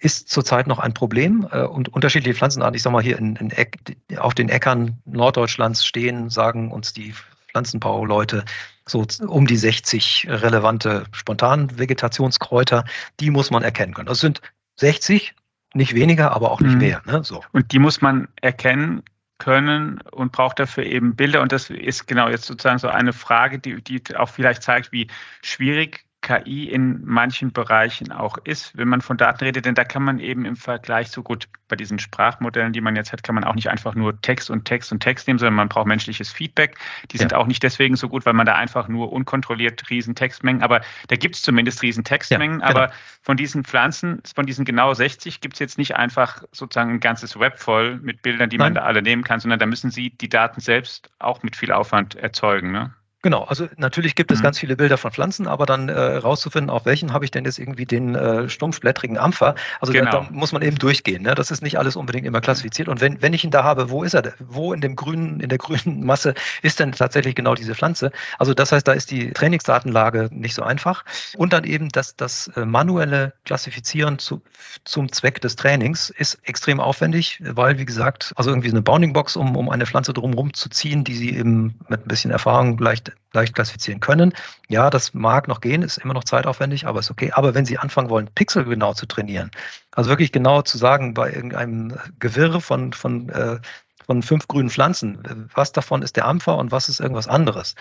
ist zurzeit noch ein Problem. Äh, und unterschiedliche Pflanzenarten, ich sage mal hier in, in Eck, auf den Äckern Norddeutschlands stehen, sagen uns die Pflanzenbauleute, so um die 60 relevante Spontanvegetationskräuter, die muss man erkennen können. Das sind 60, nicht weniger, aber auch nicht mhm. mehr. Ne? So. Und die muss man erkennen können und braucht dafür eben Bilder. Und das ist genau jetzt sozusagen so eine Frage, die, die auch vielleicht zeigt, wie schwierig KI in manchen Bereichen auch ist, wenn man von Daten redet, denn da kann man eben im Vergleich so gut bei diesen Sprachmodellen, die man jetzt hat, kann man auch nicht einfach nur Text und Text und Text nehmen, sondern man braucht menschliches Feedback. Die sind ja. auch nicht deswegen so gut, weil man da einfach nur unkontrolliert riesen Textmengen, aber da gibt es zumindest riesen Textmengen, ja, genau. aber von diesen Pflanzen, von diesen genau 60 gibt es jetzt nicht einfach sozusagen ein ganzes Web voll mit Bildern, die Nein. man da alle nehmen kann, sondern da müssen Sie die Daten selbst auch mit viel Aufwand erzeugen. Ne? Genau, also natürlich gibt es mhm. ganz viele Bilder von Pflanzen, aber dann äh, rauszufinden, auf welchen habe ich denn jetzt irgendwie den äh, stumpfblättrigen Ampfer. Also genau. da, da, muss man eben durchgehen. Ne? Das ist nicht alles unbedingt immer klassifiziert. Und wenn, wenn ich ihn da habe, wo ist er? Wo in dem grünen, in der grünen Masse ist denn tatsächlich genau diese Pflanze? Also das heißt, da ist die Trainingsdatenlage nicht so einfach. Und dann eben das, das äh, manuelle Klassifizieren zu, zum Zweck des Trainings ist extrem aufwendig, weil, wie gesagt, also irgendwie eine Bounding-Box, um, um eine Pflanze drumherum zu ziehen, die sie eben mit ein bisschen Erfahrung leicht leicht klassifizieren können. Ja, das mag noch gehen, ist immer noch zeitaufwendig, aber ist okay. Aber wenn Sie anfangen wollen, Pixel genau zu trainieren, also wirklich genau zu sagen, bei irgendeinem Gewirr von, von, äh, von fünf grünen Pflanzen, was davon ist der Ampfer und was ist irgendwas anderes.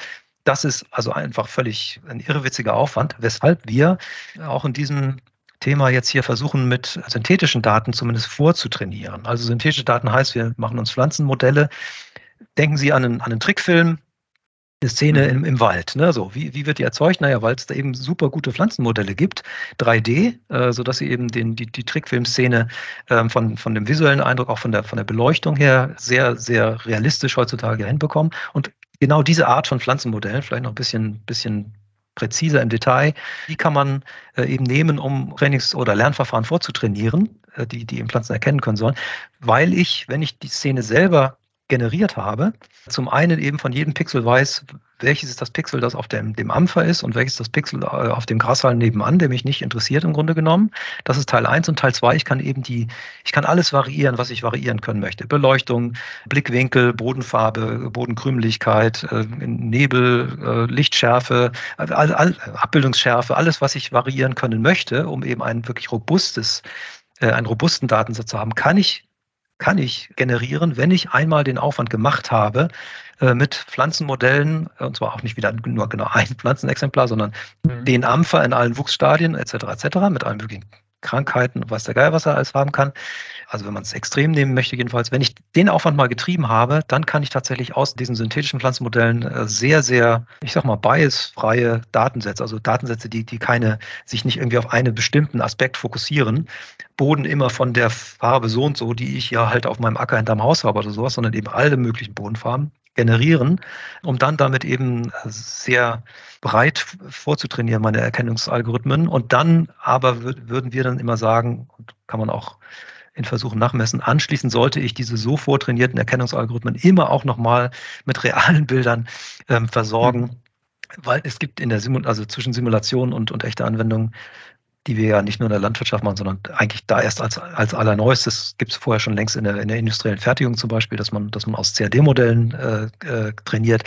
Das ist also einfach völlig ein irrewitziger Aufwand, weshalb wir auch in diesem Thema jetzt hier versuchen, mit synthetischen Daten zumindest vorzutrainieren. Also synthetische Daten heißt, wir machen uns Pflanzenmodelle. Denken Sie an einen, an einen Trickfilm, eine Szene mhm. im, im Wald. Ne? So, wie, wie wird die erzeugt? Naja, weil es da eben super gute Pflanzenmodelle gibt, 3D, äh, sodass sie eben den, die, die Trickfilmszene ähm, von, von dem visuellen Eindruck, auch von der, von der Beleuchtung her, sehr, sehr realistisch heutzutage hinbekommen. Und genau diese Art von Pflanzenmodellen, vielleicht noch ein bisschen, bisschen präziser im Detail, die kann man äh, eben nehmen, um Trainings- oder Lernverfahren vorzutrainieren, äh, die, die eben Pflanzen erkennen können sollen, weil ich, wenn ich die Szene selber generiert habe. Zum einen eben von jedem Pixel weiß, welches ist das Pixel, das auf dem, dem Ampfer ist und welches das Pixel äh, auf dem Grashalm nebenan, der mich nicht interessiert im Grunde genommen. Das ist Teil 1 und Teil 2, ich kann eben die, ich kann alles variieren, was ich variieren können möchte. Beleuchtung, Blickwinkel, Bodenfarbe, Bodenkrümeligkeit, äh, Nebel, äh, Lichtschärfe, Abbildungsschärfe, alles, was ich variieren können möchte, um eben ein wirklich robustes, einen robusten Datensatz zu haben, kann ich kann ich generieren, wenn ich einmal den Aufwand gemacht habe, äh, mit Pflanzenmodellen, äh, und zwar auch nicht wieder nur genau ein Pflanzenexemplar, sondern mhm. den Ampfer in allen Wuchsstadien etc. etc. mit allen möglichen Krankheiten, was der Geil, was er alles haben kann. Also wenn man es extrem nehmen möchte, jedenfalls, wenn ich den Aufwand mal getrieben habe, dann kann ich tatsächlich aus diesen synthetischen Pflanzenmodellen äh, sehr, sehr, ich sag mal, biasfreie Datensätze, also Datensätze, die, die keine, sich nicht irgendwie auf einen bestimmten Aspekt fokussieren, Boden immer von der Farbe so und so, die ich ja halt auf meinem Acker hinterm Haus habe oder sowas, sondern eben alle möglichen Bodenfarben generieren, um dann damit eben sehr breit vorzutrainieren, meine Erkennungsalgorithmen. Und dann aber würden wir dann immer sagen, kann man auch in Versuchen nachmessen. Anschließend sollte ich diese so vortrainierten Erkennungsalgorithmen immer auch nochmal mit realen Bildern ähm, versorgen, mhm. weil es gibt in der Simul also zwischen Simulation und, und echter Anwendung die wir ja nicht nur in der Landwirtschaft machen, sondern eigentlich da erst als, als allerneuestes gibt es vorher schon längst in der, in der industriellen Fertigung zum Beispiel, dass man, dass man aus CAD-Modellen äh, äh, trainiert.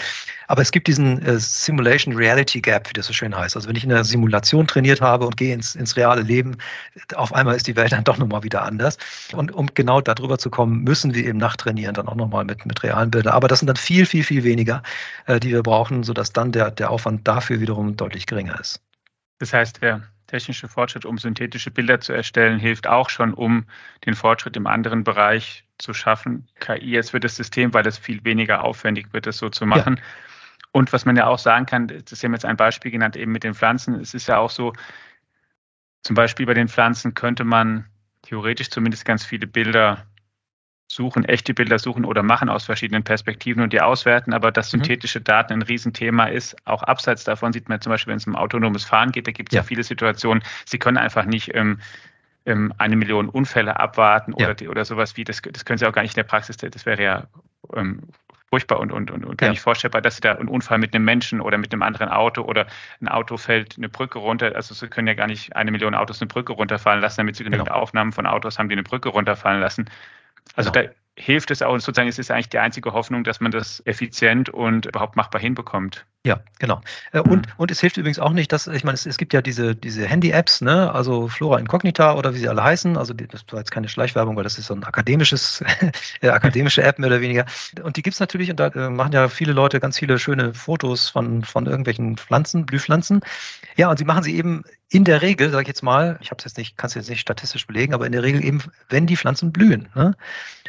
Aber es gibt diesen äh, Simulation Reality Gap, wie das so schön heißt. Also wenn ich in der Simulation trainiert habe und gehe ins, ins reale Leben, auf einmal ist die Welt dann doch nochmal wieder anders. Und um genau darüber zu kommen, müssen wir eben nachtrainieren, dann auch nochmal mit, mit realen Bildern. Aber das sind dann viel, viel, viel weniger, äh, die wir brauchen, sodass dann der, der Aufwand dafür wiederum deutlich geringer ist. Das heißt, wer technische Fortschritt, um synthetische Bilder zu erstellen, hilft auch schon, um den Fortschritt im anderen Bereich zu schaffen. KI jetzt für das System, weil es viel weniger aufwendig wird, das so zu machen. Ja. Und was man ja auch sagen kann, das haben jetzt ein Beispiel genannt, eben mit den Pflanzen. Es ist ja auch so, zum Beispiel bei den Pflanzen könnte man theoretisch zumindest ganz viele Bilder suchen, echte Bilder suchen oder machen aus verschiedenen Perspektiven und die auswerten, aber dass mhm. synthetische Daten ein Riesenthema ist, auch abseits davon sieht man zum Beispiel, wenn es um autonomes Fahren geht, da gibt es ja. ja. viele Situationen, sie können einfach nicht ähm, ähm, eine Million Unfälle abwarten ja. oder, die, oder sowas wie, das, das können sie auch gar nicht in der Praxis, das wäre ja ähm, furchtbar und, und, und, und gar ja. nicht vorstellbar, dass sie da einen Unfall mit einem Menschen oder mit einem anderen Auto oder ein Auto fällt eine Brücke runter. Also sie können ja gar nicht eine Million Autos eine Brücke runterfallen lassen, damit sie genügend genau. Aufnahmen von Autos haben, die eine Brücke runterfallen lassen. Also da hilft es auch, sozusagen es ist eigentlich die einzige Hoffnung, dass man das effizient und überhaupt machbar hinbekommt. Ja, genau. Äh, und, mhm. und es hilft übrigens auch nicht, dass, ich meine, es, es gibt ja diese, diese Handy-Apps, ne, also Flora Incognita oder wie sie alle heißen. Also die, das war jetzt keine Schleichwerbung, weil das ist so ein akademisches, äh, akademische App mehr oder weniger. Und die gibt es natürlich und da äh, machen ja viele Leute ganz viele schöne Fotos von, von irgendwelchen Pflanzen, Blühpflanzen. Ja, und sie machen sie eben in der Regel, sage ich jetzt mal, ich habe es jetzt nicht, kann es jetzt nicht statistisch belegen, aber in der Regel eben, wenn die Pflanzen blühen. Ne?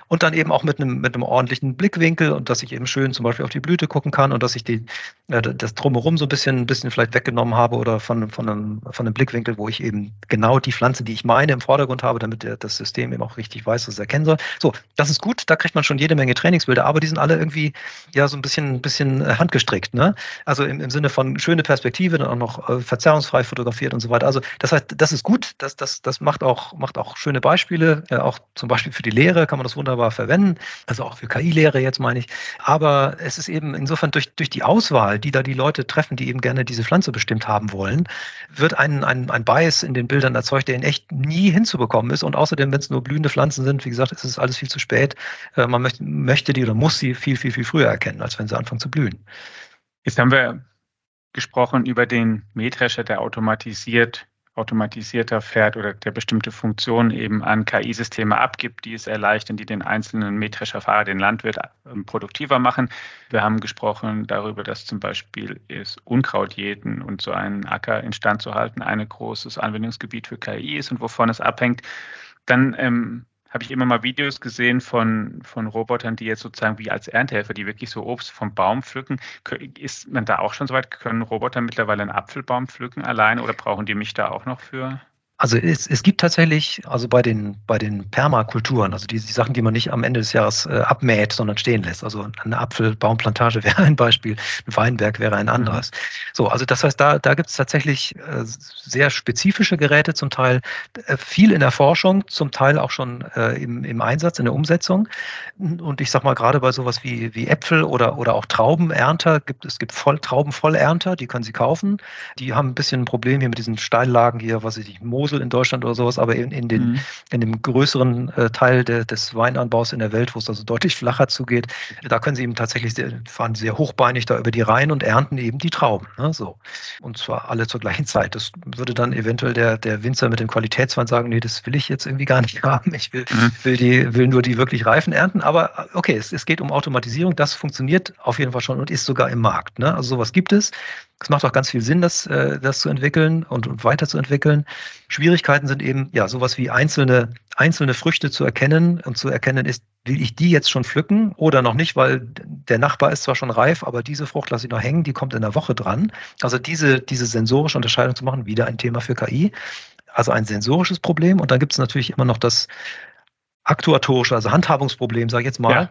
Und dann eben auch mit einem, mit einem ordentlichen Blickwinkel und dass ich eben schön zum Beispiel auf die Blüte gucken kann und dass ich die, äh, das drumherum so ein bisschen, ein bisschen vielleicht weggenommen habe oder von, von, einem, von einem Blickwinkel, wo ich eben genau die Pflanze, die ich meine, im Vordergrund habe, damit das System eben auch richtig weiß, was es erkennen soll. So, das ist gut, da kriegt man schon jede Menge Trainingsbilder, aber die sind alle irgendwie ja so ein bisschen, bisschen äh, handgestrickt. Ne? Also im, im Sinne von schöne Perspektive, dann auch noch äh, verzerrungsfrei fotografiert und so weiter. Also das heißt, das ist gut, das, das, das macht, auch, macht auch schöne Beispiele, äh, auch zum Beispiel für die Lehre kann man das wunderbar verwenden, also auch für KI-Lehre jetzt meine ich. Aber es ist eben insofern durch, durch die Auswahl, die da die Leute treffen, die eben gerne diese Pflanze bestimmt haben wollen, wird ein, ein, ein Bias in den Bildern erzeugt, der in echt nie hinzubekommen ist. Und außerdem, wenn es nur blühende Pflanzen sind, wie gesagt, ist es alles viel zu spät. Äh, man möchte, möchte die oder muss sie viel, viel, viel früher erkennen, als wenn sie anfangen zu blühen. Jetzt haben wir gesprochen über den Mähdrescher, der automatisiert automatisierter fährt oder der bestimmte Funktionen eben an KI-Systeme abgibt, die es erleichtern, die den einzelnen Mähdrescherfahrer, den Landwirt ähm, produktiver machen. Wir haben gesprochen darüber, dass zum Beispiel es Unkrautjäten und so einen Acker instand zu halten ein großes Anwendungsgebiet für KI ist und wovon es abhängt. Dann ähm, habe ich immer mal Videos gesehen von, von Robotern, die jetzt sozusagen wie als Erntehelfer, die wirklich so Obst vom Baum pflücken. Ist man da auch schon so weit? Können Roboter mittlerweile einen Apfelbaum pflücken alleine oder brauchen die mich da auch noch für? Also es, es gibt tatsächlich, also bei den, bei den Permakulturen, also die, die Sachen, die man nicht am Ende des Jahres äh, abmäht, sondern stehen lässt. Also eine Apfelbaumplantage wäre ein Beispiel, ein Weinberg wäre ein anderes. Mhm. So, also das heißt, da, da gibt es tatsächlich äh, sehr spezifische Geräte, zum Teil äh, viel in der Forschung, zum Teil auch schon äh, im, im Einsatz, in der Umsetzung. Und ich sag mal, gerade bei sowas wie, wie Äpfel oder, oder auch Traubenernter gibt es gibt voll, Traubenvollernter, die können Sie kaufen. Die haben ein bisschen ein Problem hier mit diesen Steillagen hier, was ich nicht, Mosel in Deutschland oder sowas, aber in, in, den, mhm. in dem größeren äh, Teil de, des Weinanbaus in der Welt, wo es also deutlich flacher zugeht, da können sie eben tatsächlich, sehr, fahren sehr hochbeinig da über die Reihen und ernten eben die Trauben. Ne, so. Und zwar alle zur gleichen Zeit. Das würde dann eventuell der, der Winzer mit dem Qualitätswein sagen, nee, das will ich jetzt irgendwie gar nicht haben. Ich will, mhm. will, die, will nur die wirklich reifen ernten. Aber okay, es, es geht um Automatisierung. Das funktioniert auf jeden Fall schon und ist sogar im Markt. Ne? Also sowas gibt es. Es macht auch ganz viel Sinn, das, äh, das zu entwickeln und, weiterzuentwickeln. Schwierigkeiten sind eben, ja, sowas wie einzelne, einzelne Früchte zu erkennen und zu erkennen ist, will ich die jetzt schon pflücken oder noch nicht, weil der Nachbar ist zwar schon reif, aber diese Frucht lasse ich noch hängen, die kommt in der Woche dran. Also diese, diese sensorische Unterscheidung zu machen, wieder ein Thema für KI. Also ein sensorisches Problem. Und dann gibt es natürlich immer noch das aktuatorische, also Handhabungsproblem, sage ich jetzt mal. Ja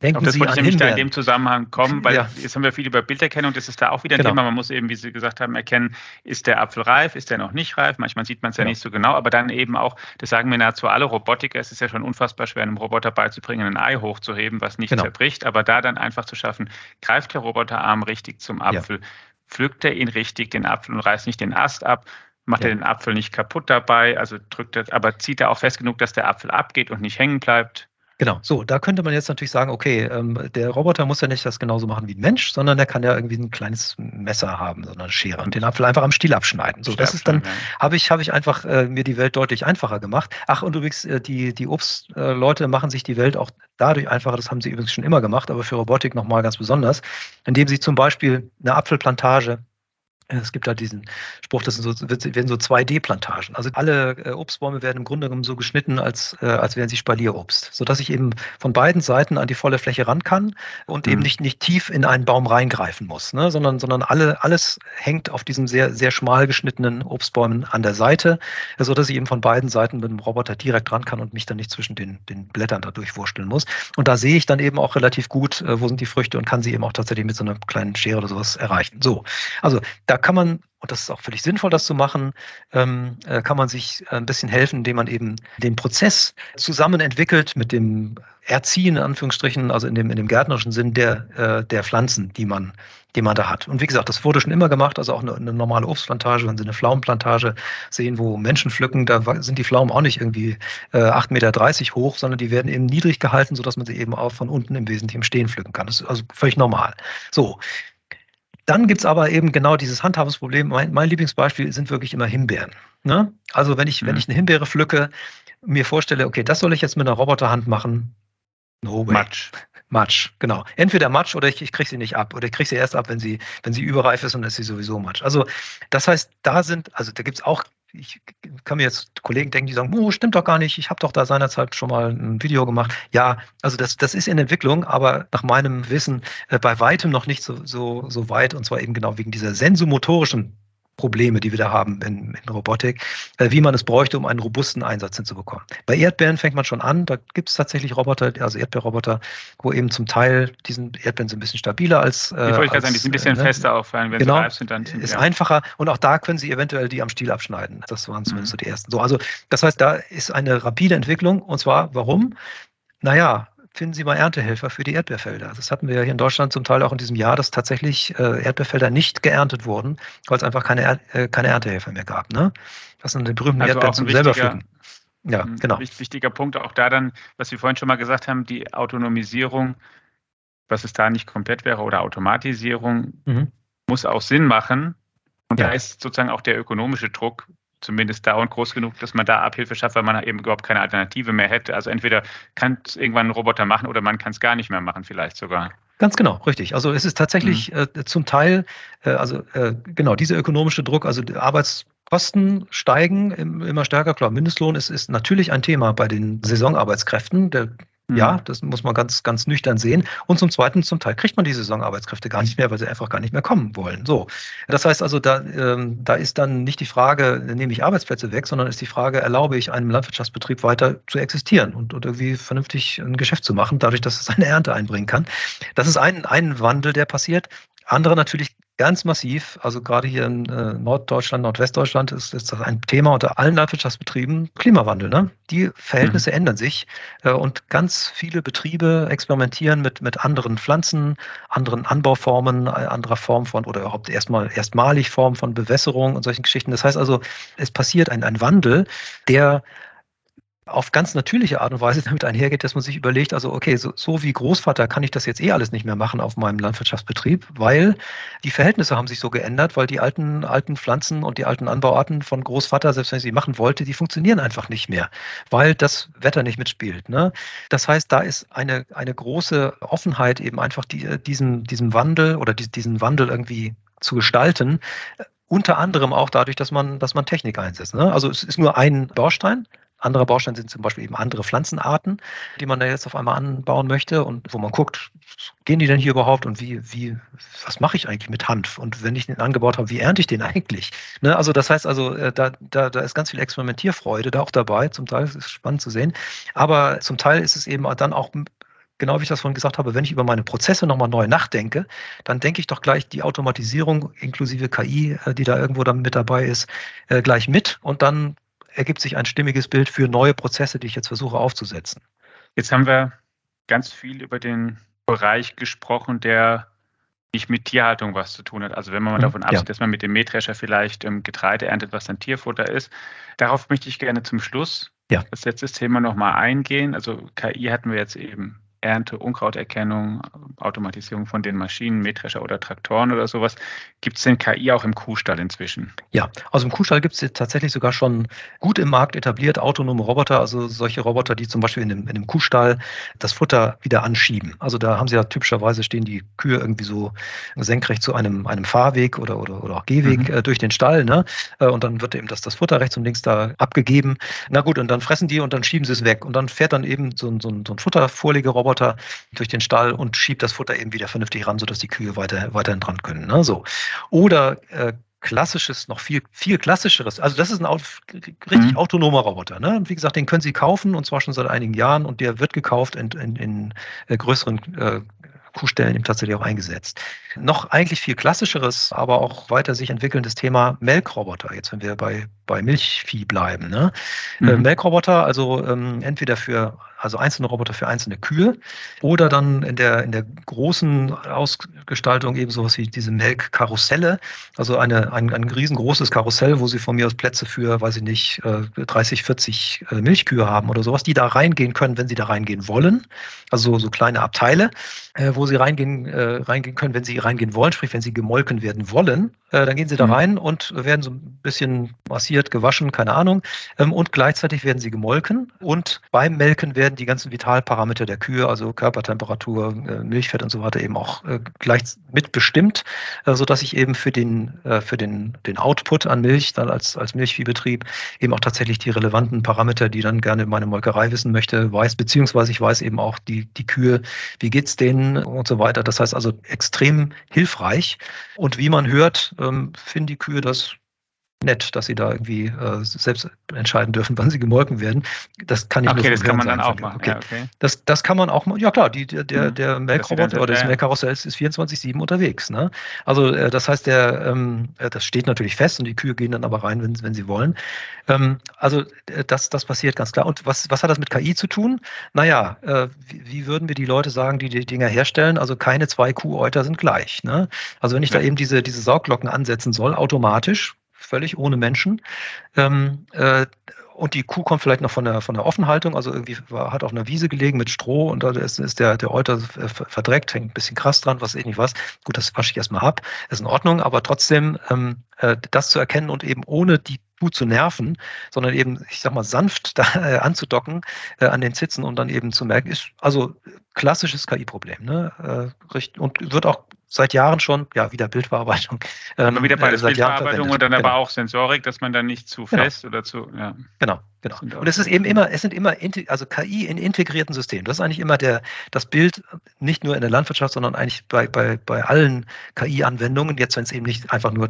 Denken das Sie wollte ich nämlich da in dem Zusammenhang kommen, weil ja. jetzt haben wir viel über Bilderkennung, das ist da auch wieder ein genau. Thema. Man muss eben, wie Sie gesagt haben, erkennen, ist der Apfel reif, ist der noch nicht reif. Manchmal sieht man es ja genau. nicht so genau, aber dann eben auch, das sagen mir nahezu alle Robotiker, es ist ja schon unfassbar schwer, einem Roboter beizubringen, ein Ei hochzuheben, was nicht genau. zerbricht, aber da dann einfach zu schaffen, greift der Roboterarm richtig zum Apfel, ja. pflückt er ihn richtig, den Apfel und reißt nicht den Ast ab, macht ja. er den Apfel nicht kaputt dabei, also drückt er, aber zieht er auch fest genug, dass der Apfel abgeht und nicht hängen bleibt Genau, so, da könnte man jetzt natürlich sagen, okay, ähm, der Roboter muss ja nicht das genauso machen wie ein Mensch, sondern der kann ja irgendwie ein kleines Messer haben, sondern eine Schere und den Apfel einfach am Stiel abschneiden. So, das ist dann, habe ich, habe ich einfach äh, mir die Welt deutlich einfacher gemacht. Ach, und übrigens, äh, die, die Obstleute äh, machen sich die Welt auch dadurch einfacher, das haben sie übrigens schon immer gemacht, aber für Robotik nochmal ganz besonders, indem sie zum Beispiel eine Apfelplantage es gibt da diesen Spruch, das sind so, werden so 2D-Plantagen. Also alle äh, Obstbäume werden im Grunde genommen so geschnitten, als, äh, als wären sie Spalierobst, sodass ich eben von beiden Seiten an die volle Fläche ran kann und mhm. eben nicht, nicht tief in einen Baum reingreifen muss, ne? sondern, sondern alle, alles hängt auf diesen sehr, sehr schmal geschnittenen Obstbäumen an der Seite, sodass ich eben von beiden Seiten mit dem Roboter direkt ran kann und mich dann nicht zwischen den, den Blättern da durchwursteln muss. Und da sehe ich dann eben auch relativ gut, äh, wo sind die Früchte und kann sie eben auch tatsächlich mit so einer kleinen Schere oder sowas erreichen. So, also da kann man, und das ist auch völlig sinnvoll, das zu machen, ähm, äh, kann man sich ein bisschen helfen, indem man eben den Prozess zusammen entwickelt mit dem Erziehen, in Anführungsstrichen, also in dem, in dem gärtnerischen Sinn der, äh, der Pflanzen, die man, die man da hat. Und wie gesagt, das wurde schon immer gemacht, also auch eine, eine normale Obstplantage, wenn Sie eine Pflaumenplantage sehen, wo Menschen pflücken, da sind die Pflaumen auch nicht irgendwie äh, 8,30 Meter hoch, sondern die werden eben niedrig gehalten, sodass man sie eben auch von unten im Wesentlichen stehen pflücken kann. Das ist also völlig normal. So, dann gibt es aber eben genau dieses Handhabungsproblem. Mein, mein, Lieblingsbeispiel sind wirklich immer Himbeeren. Ne? Also wenn ich, mhm. wenn ich eine Himbeere pflücke, mir vorstelle, okay, das soll ich jetzt mit einer Roboterhand machen. No way. Matsch. Matsch, genau. Entweder Matsch oder ich, ich kriege sie nicht ab. Oder ich kriege sie erst ab, wenn sie, wenn sie überreif ist und ist sie sowieso Matsch. Also das heißt, da sind, also da gibt es auch ich kann mir jetzt Kollegen denken, die sagen, oh, stimmt doch gar nicht, ich habe doch da seinerzeit schon mal ein Video gemacht. Ja, also das, das ist in Entwicklung, aber nach meinem Wissen äh, bei weitem noch nicht so, so, so weit und zwar eben genau wegen dieser sensomotorischen Probleme, die wir da haben in, in Robotik, äh, wie man es bräuchte, um einen robusten Einsatz hinzubekommen. Bei Erdbeeren fängt man schon an, da gibt es tatsächlich Roboter, also Erdbeerroboter, wo eben zum Teil, diesen Erdbeeren sind ein bisschen stabiler als. Äh, ich wollte gerade sagen, die sind ein bisschen äh, ne? fester auffallen, wenn genau, sie reif sind, dann sind, ist ja. einfacher und auch da können sie eventuell die am Stiel abschneiden. Das waren zumindest mhm. so die ersten. So, also das heißt, da ist eine rapide Entwicklung und zwar warum? Naja, finden Sie mal Erntehelfer für die Erdbeerfelder. Das hatten wir ja hier in Deutschland zum Teil auch in diesem Jahr, dass tatsächlich äh, Erdbeerfelder nicht geerntet wurden, weil es einfach keine, er äh, keine Erntehelfer mehr gab. Ne? Das sind die berühmten also Erdbeeren zum selber pflücken. Ja, genau. Wichtiger Punkt auch da dann, was wir vorhin schon mal gesagt haben, die Autonomisierung, was es da nicht komplett wäre, oder Automatisierung, mhm. muss auch Sinn machen. Und ja. da ist sozusagen auch der ökonomische Druck zumindest dauernd groß genug, dass man da Abhilfe schafft, weil man eben überhaupt keine Alternative mehr hätte. Also entweder kann es irgendwann ein Roboter machen oder man kann es gar nicht mehr machen, vielleicht sogar. Ganz genau, richtig. Also es ist tatsächlich mhm. äh, zum Teil, äh, also äh, genau, dieser ökonomische Druck, also Arbeitskosten steigen immer stärker. Klar, Mindestlohn ist, ist natürlich ein Thema bei den Saisonarbeitskräften. Der ja, mhm. das muss man ganz, ganz nüchtern sehen. Und zum Zweiten, zum Teil kriegt man die Saisonarbeitskräfte gar nicht mehr, weil sie einfach gar nicht mehr kommen wollen. So. Das heißt also, da, ähm, da ist dann nicht die Frage, nehme ich Arbeitsplätze weg, sondern ist die Frage, erlaube ich einem Landwirtschaftsbetrieb weiter zu existieren und, und irgendwie vernünftig ein Geschäft zu machen, dadurch, dass es seine Ernte einbringen kann. Das ist ein, ein Wandel, der passiert. Andere natürlich ganz massiv, also gerade hier in äh, Norddeutschland, Nordwestdeutschland ist, ist das ein Thema unter allen Landwirtschaftsbetrieben, Klimawandel. Ne? Die Verhältnisse mhm. ändern sich äh, und ganz viele Betriebe experimentieren mit, mit anderen Pflanzen, anderen Anbauformen, äh, anderer Form von oder überhaupt erstmal erstmalig Form von Bewässerung und solchen Geschichten. Das heißt also, es passiert ein, ein Wandel, der auf ganz natürliche Art und Weise damit einhergeht, dass man sich überlegt, also okay, so, so, wie Großvater kann ich das jetzt eh alles nicht mehr machen auf meinem Landwirtschaftsbetrieb, weil die Verhältnisse haben sich so geändert, weil die alten, alten Pflanzen und die alten Anbauarten von Großvater, selbst wenn ich sie machen wollte, die funktionieren einfach nicht mehr, weil das Wetter nicht mitspielt. Ne? Das heißt, da ist eine, eine große Offenheit eben einfach die, diesen, diesem Wandel oder die, diesen Wandel irgendwie zu gestalten, unter anderem auch dadurch, dass man, dass man Technik einsetzt. Ne? Also es ist nur ein Baustein, andere Bausteine sind zum Beispiel eben andere Pflanzenarten, die man da jetzt auf einmal anbauen möchte und wo man guckt, gehen die denn hier überhaupt und wie, wie, was mache ich eigentlich mit Hanf? Und wenn ich den angebaut habe, wie ernte ich den eigentlich? Ne, also das heißt also, äh, da, da, da ist ganz viel Experimentierfreude da auch dabei. Zum Teil ist es spannend zu sehen. Aber zum Teil ist es eben dann auch genau wie ich das vorhin gesagt habe, wenn ich über meine Prozesse nochmal neu nachdenke, dann denke ich doch gleich die Automatisierung inklusive KI, äh, die da irgendwo dann mit dabei ist, äh, gleich mit und dann ergibt sich ein stimmiges Bild für neue Prozesse, die ich jetzt versuche aufzusetzen. Jetzt haben wir ganz viel über den Bereich gesprochen, der nicht mit Tierhaltung was zu tun hat. Also wenn man mal mhm, davon absieht, ja. dass man mit dem Mähdrescher vielleicht ähm, Getreide erntet, was dann Tierfutter ist. Darauf möchte ich gerne zum Schluss ja. das letzte Thema nochmal eingehen. Also KI hatten wir jetzt eben Ernte, Unkrauterkennung, Automatisierung von den Maschinen, Mähdrescher oder Traktoren oder sowas. Gibt es denn KI auch im Kuhstall inzwischen? Ja, also im Kuhstall gibt es tatsächlich sogar schon gut im Markt etabliert autonome Roboter, also solche Roboter, die zum Beispiel in dem, in dem Kuhstall das Futter wieder anschieben. Also da haben sie ja typischerweise stehen die Kühe irgendwie so senkrecht zu einem, einem Fahrweg oder, oder, oder auch Gehweg mhm. äh, durch den Stall. Ne? Äh, und dann wird eben das, das Futter rechts und links da abgegeben. Na gut, und dann fressen die und dann schieben sie es weg. Und dann fährt dann eben so, so, so ein Futtervorlegeroboter Roboter durch den Stall und schiebt das Futter eben wieder vernünftig ran, sodass die Kühe weiter, weiterhin dran können. Ne? So. Oder äh, klassisches, noch viel, viel klassischeres. Also das ist ein richtig mhm. autonomer Roboter. Ne? Und wie gesagt, den können Sie kaufen und zwar schon seit einigen Jahren und der wird gekauft in, in, in äh, größeren äh, Kuhstellen eben tatsächlich auch eingesetzt. Noch eigentlich viel klassischeres, aber auch weiter sich entwickelndes Thema Melkroboter. Jetzt, wenn wir bei, bei Milchvieh bleiben. Ne? Äh, mhm. Äh, Melkroboter, also ähm, entweder für also einzelne Roboter für einzelne Kühe oder dann in der, in der großen Ausgestaltung eben sowas wie diese Melkkarusselle, also eine, ein, ein riesengroßes Karussell, wo sie von mir aus Plätze für, weiß ich nicht, 30, äh, 40 äh, Milchkühe haben oder sowas, die da reingehen können, wenn sie da reingehen wollen. Also so kleine Abteile, wo Sie reingehen, äh, reingehen können, wenn Sie reingehen wollen, sprich, wenn Sie gemolken werden wollen, äh, dann gehen Sie da mhm. rein und werden so ein bisschen massiert, gewaschen, keine Ahnung. Ähm, und gleichzeitig werden Sie gemolken und beim Melken werden die ganzen Vitalparameter der Kühe, also Körpertemperatur, äh, Milchfett und so weiter, eben auch äh, gleich mitbestimmt, äh, sodass ich eben für den, für den, den Output an Milch, dann als, als Milchviehbetrieb, eben auch tatsächlich die relevanten Parameter, die dann gerne meine Molkerei wissen möchte, weiß, beziehungsweise ich weiß eben auch die, die Kühe, wie geht's denen und so weiter. Das heißt also extrem hilfreich. Und wie man hört, ähm, finden die Kühe das nett, dass sie da irgendwie äh, selbst entscheiden dürfen, wann sie gemolken werden. Das kann ich okay, nur das kann man dann auch machen. Okay. Ja, okay. Das, das kann man auch machen. Ja klar, die, der, der, der Melkroboter oder das Melkkarussell ist 24-7 unterwegs. Ne? Also äh, das heißt, der, ähm, äh, das steht natürlich fest und die Kühe gehen dann aber rein, wenn, wenn sie wollen. Ähm, also äh, das, das passiert ganz klar. Und was, was hat das mit KI zu tun? Naja, äh, wie, wie würden wir die Leute sagen, die die Dinger herstellen? Also keine zwei Kuhäuter sind gleich. Ne? Also wenn ich ja. da eben diese, diese Sauglocken ansetzen soll, automatisch, völlig ohne Menschen. Ähm, äh, und die Kuh kommt vielleicht noch von der, von der Offenhaltung, also irgendwie war, hat auf einer Wiese gelegen mit Stroh und da ist, ist der, der Euter verdreckt, hängt ein bisschen krass dran, was ich nicht was. Gut, das wasche ich erstmal ab, ist in Ordnung, aber trotzdem ähm, äh, das zu erkennen und eben ohne die Kuh zu nerven, sondern eben, ich sag mal, sanft da äh, anzudocken äh, an den Zitzen und dann eben zu merken, ist also klassisches KI-Problem. Ne? Äh, und wird auch seit Jahren schon, ja, wieder Bildbearbeitung. Ähm, wieder bei der Bildbearbeitung und dann genau. aber auch Sensorik, dass man dann nicht zu genau. fest oder zu, ja. Genau, genau. Und es ist eben immer, es sind immer, also KI in integrierten Systemen. Das ist eigentlich immer der, das Bild, nicht nur in der Landwirtschaft, sondern eigentlich bei, bei, bei allen KI-Anwendungen. Jetzt, wenn es eben nicht einfach nur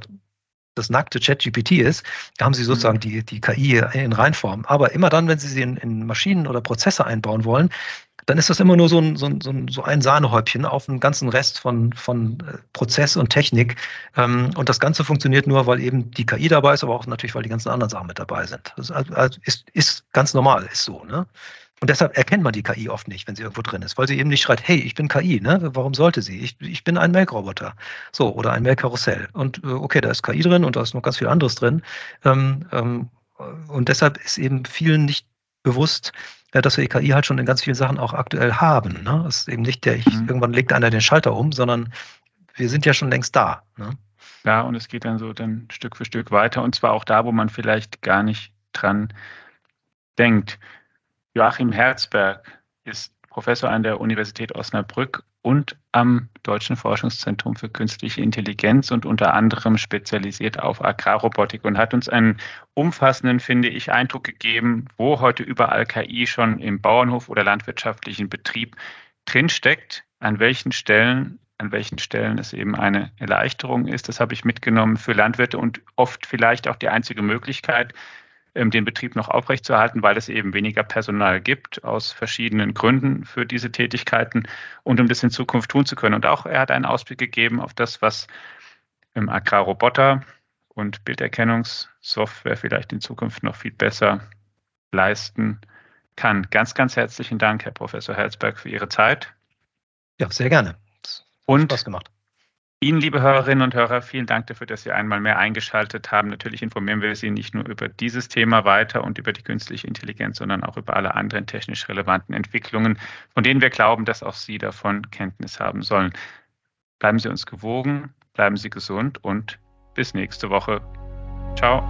das nackte ChatGPT ist, da haben Sie sozusagen mhm. die, die KI in Reinform. Aber immer dann, wenn Sie sie in, in Maschinen oder Prozesse einbauen wollen, dann ist das immer nur so ein, so ein, so ein Sahnehäubchen auf einen ganzen Rest von, von äh, Prozess und Technik. Ähm, und das Ganze funktioniert nur, weil eben die KI dabei ist, aber auch natürlich, weil die ganzen anderen Sachen mit dabei sind. Das ist, ist ganz normal, ist so. Ne? Und deshalb erkennt man die KI oft nicht, wenn sie irgendwo drin ist, weil sie eben nicht schreit, hey, ich bin KI, ne? Warum sollte sie? Ich, ich bin ein Melkroboter. So, oder ein Melkkarussell. Und äh, okay, da ist KI drin und da ist noch ganz viel anderes drin. Ähm, ähm, und deshalb ist eben vielen nicht bewusst, dass wir die KI halt schon in ganz vielen Sachen auch aktuell haben. Ne? Es ist eben nicht der, ich, mhm. irgendwann legt einer den Schalter um, sondern wir sind ja schon längst da. Ne? Ja, und es geht dann so dann Stück für Stück weiter und zwar auch da, wo man vielleicht gar nicht dran denkt. Joachim Herzberg ist Professor an der Universität Osnabrück und am Deutschen Forschungszentrum für künstliche Intelligenz und unter anderem spezialisiert auf Agrarrobotik und hat uns einen umfassenden, finde ich, Eindruck gegeben, wo heute überall KI schon im Bauernhof oder landwirtschaftlichen Betrieb drinsteckt, an welchen Stellen an welchen Stellen es eben eine Erleichterung ist. Das habe ich mitgenommen für Landwirte und oft vielleicht auch die einzige Möglichkeit, den Betrieb noch aufrechtzuerhalten, weil es eben weniger Personal gibt aus verschiedenen Gründen für diese Tätigkeiten und um das in Zukunft tun zu können. Und auch er hat einen Ausblick gegeben auf das, was im Agrarroboter und Bilderkennungssoftware vielleicht in Zukunft noch viel besser leisten kann. Ganz, ganz herzlichen Dank, Herr Professor Herzberg, für Ihre Zeit. Ja, sehr gerne. Und Spaß gemacht. Ihnen, liebe Hörerinnen und Hörer, vielen Dank dafür, dass Sie einmal mehr eingeschaltet haben. Natürlich informieren wir Sie nicht nur über dieses Thema weiter und über die künstliche Intelligenz, sondern auch über alle anderen technisch relevanten Entwicklungen, von denen wir glauben, dass auch Sie davon Kenntnis haben sollen. Bleiben Sie uns gewogen, bleiben Sie gesund und bis nächste Woche. Ciao.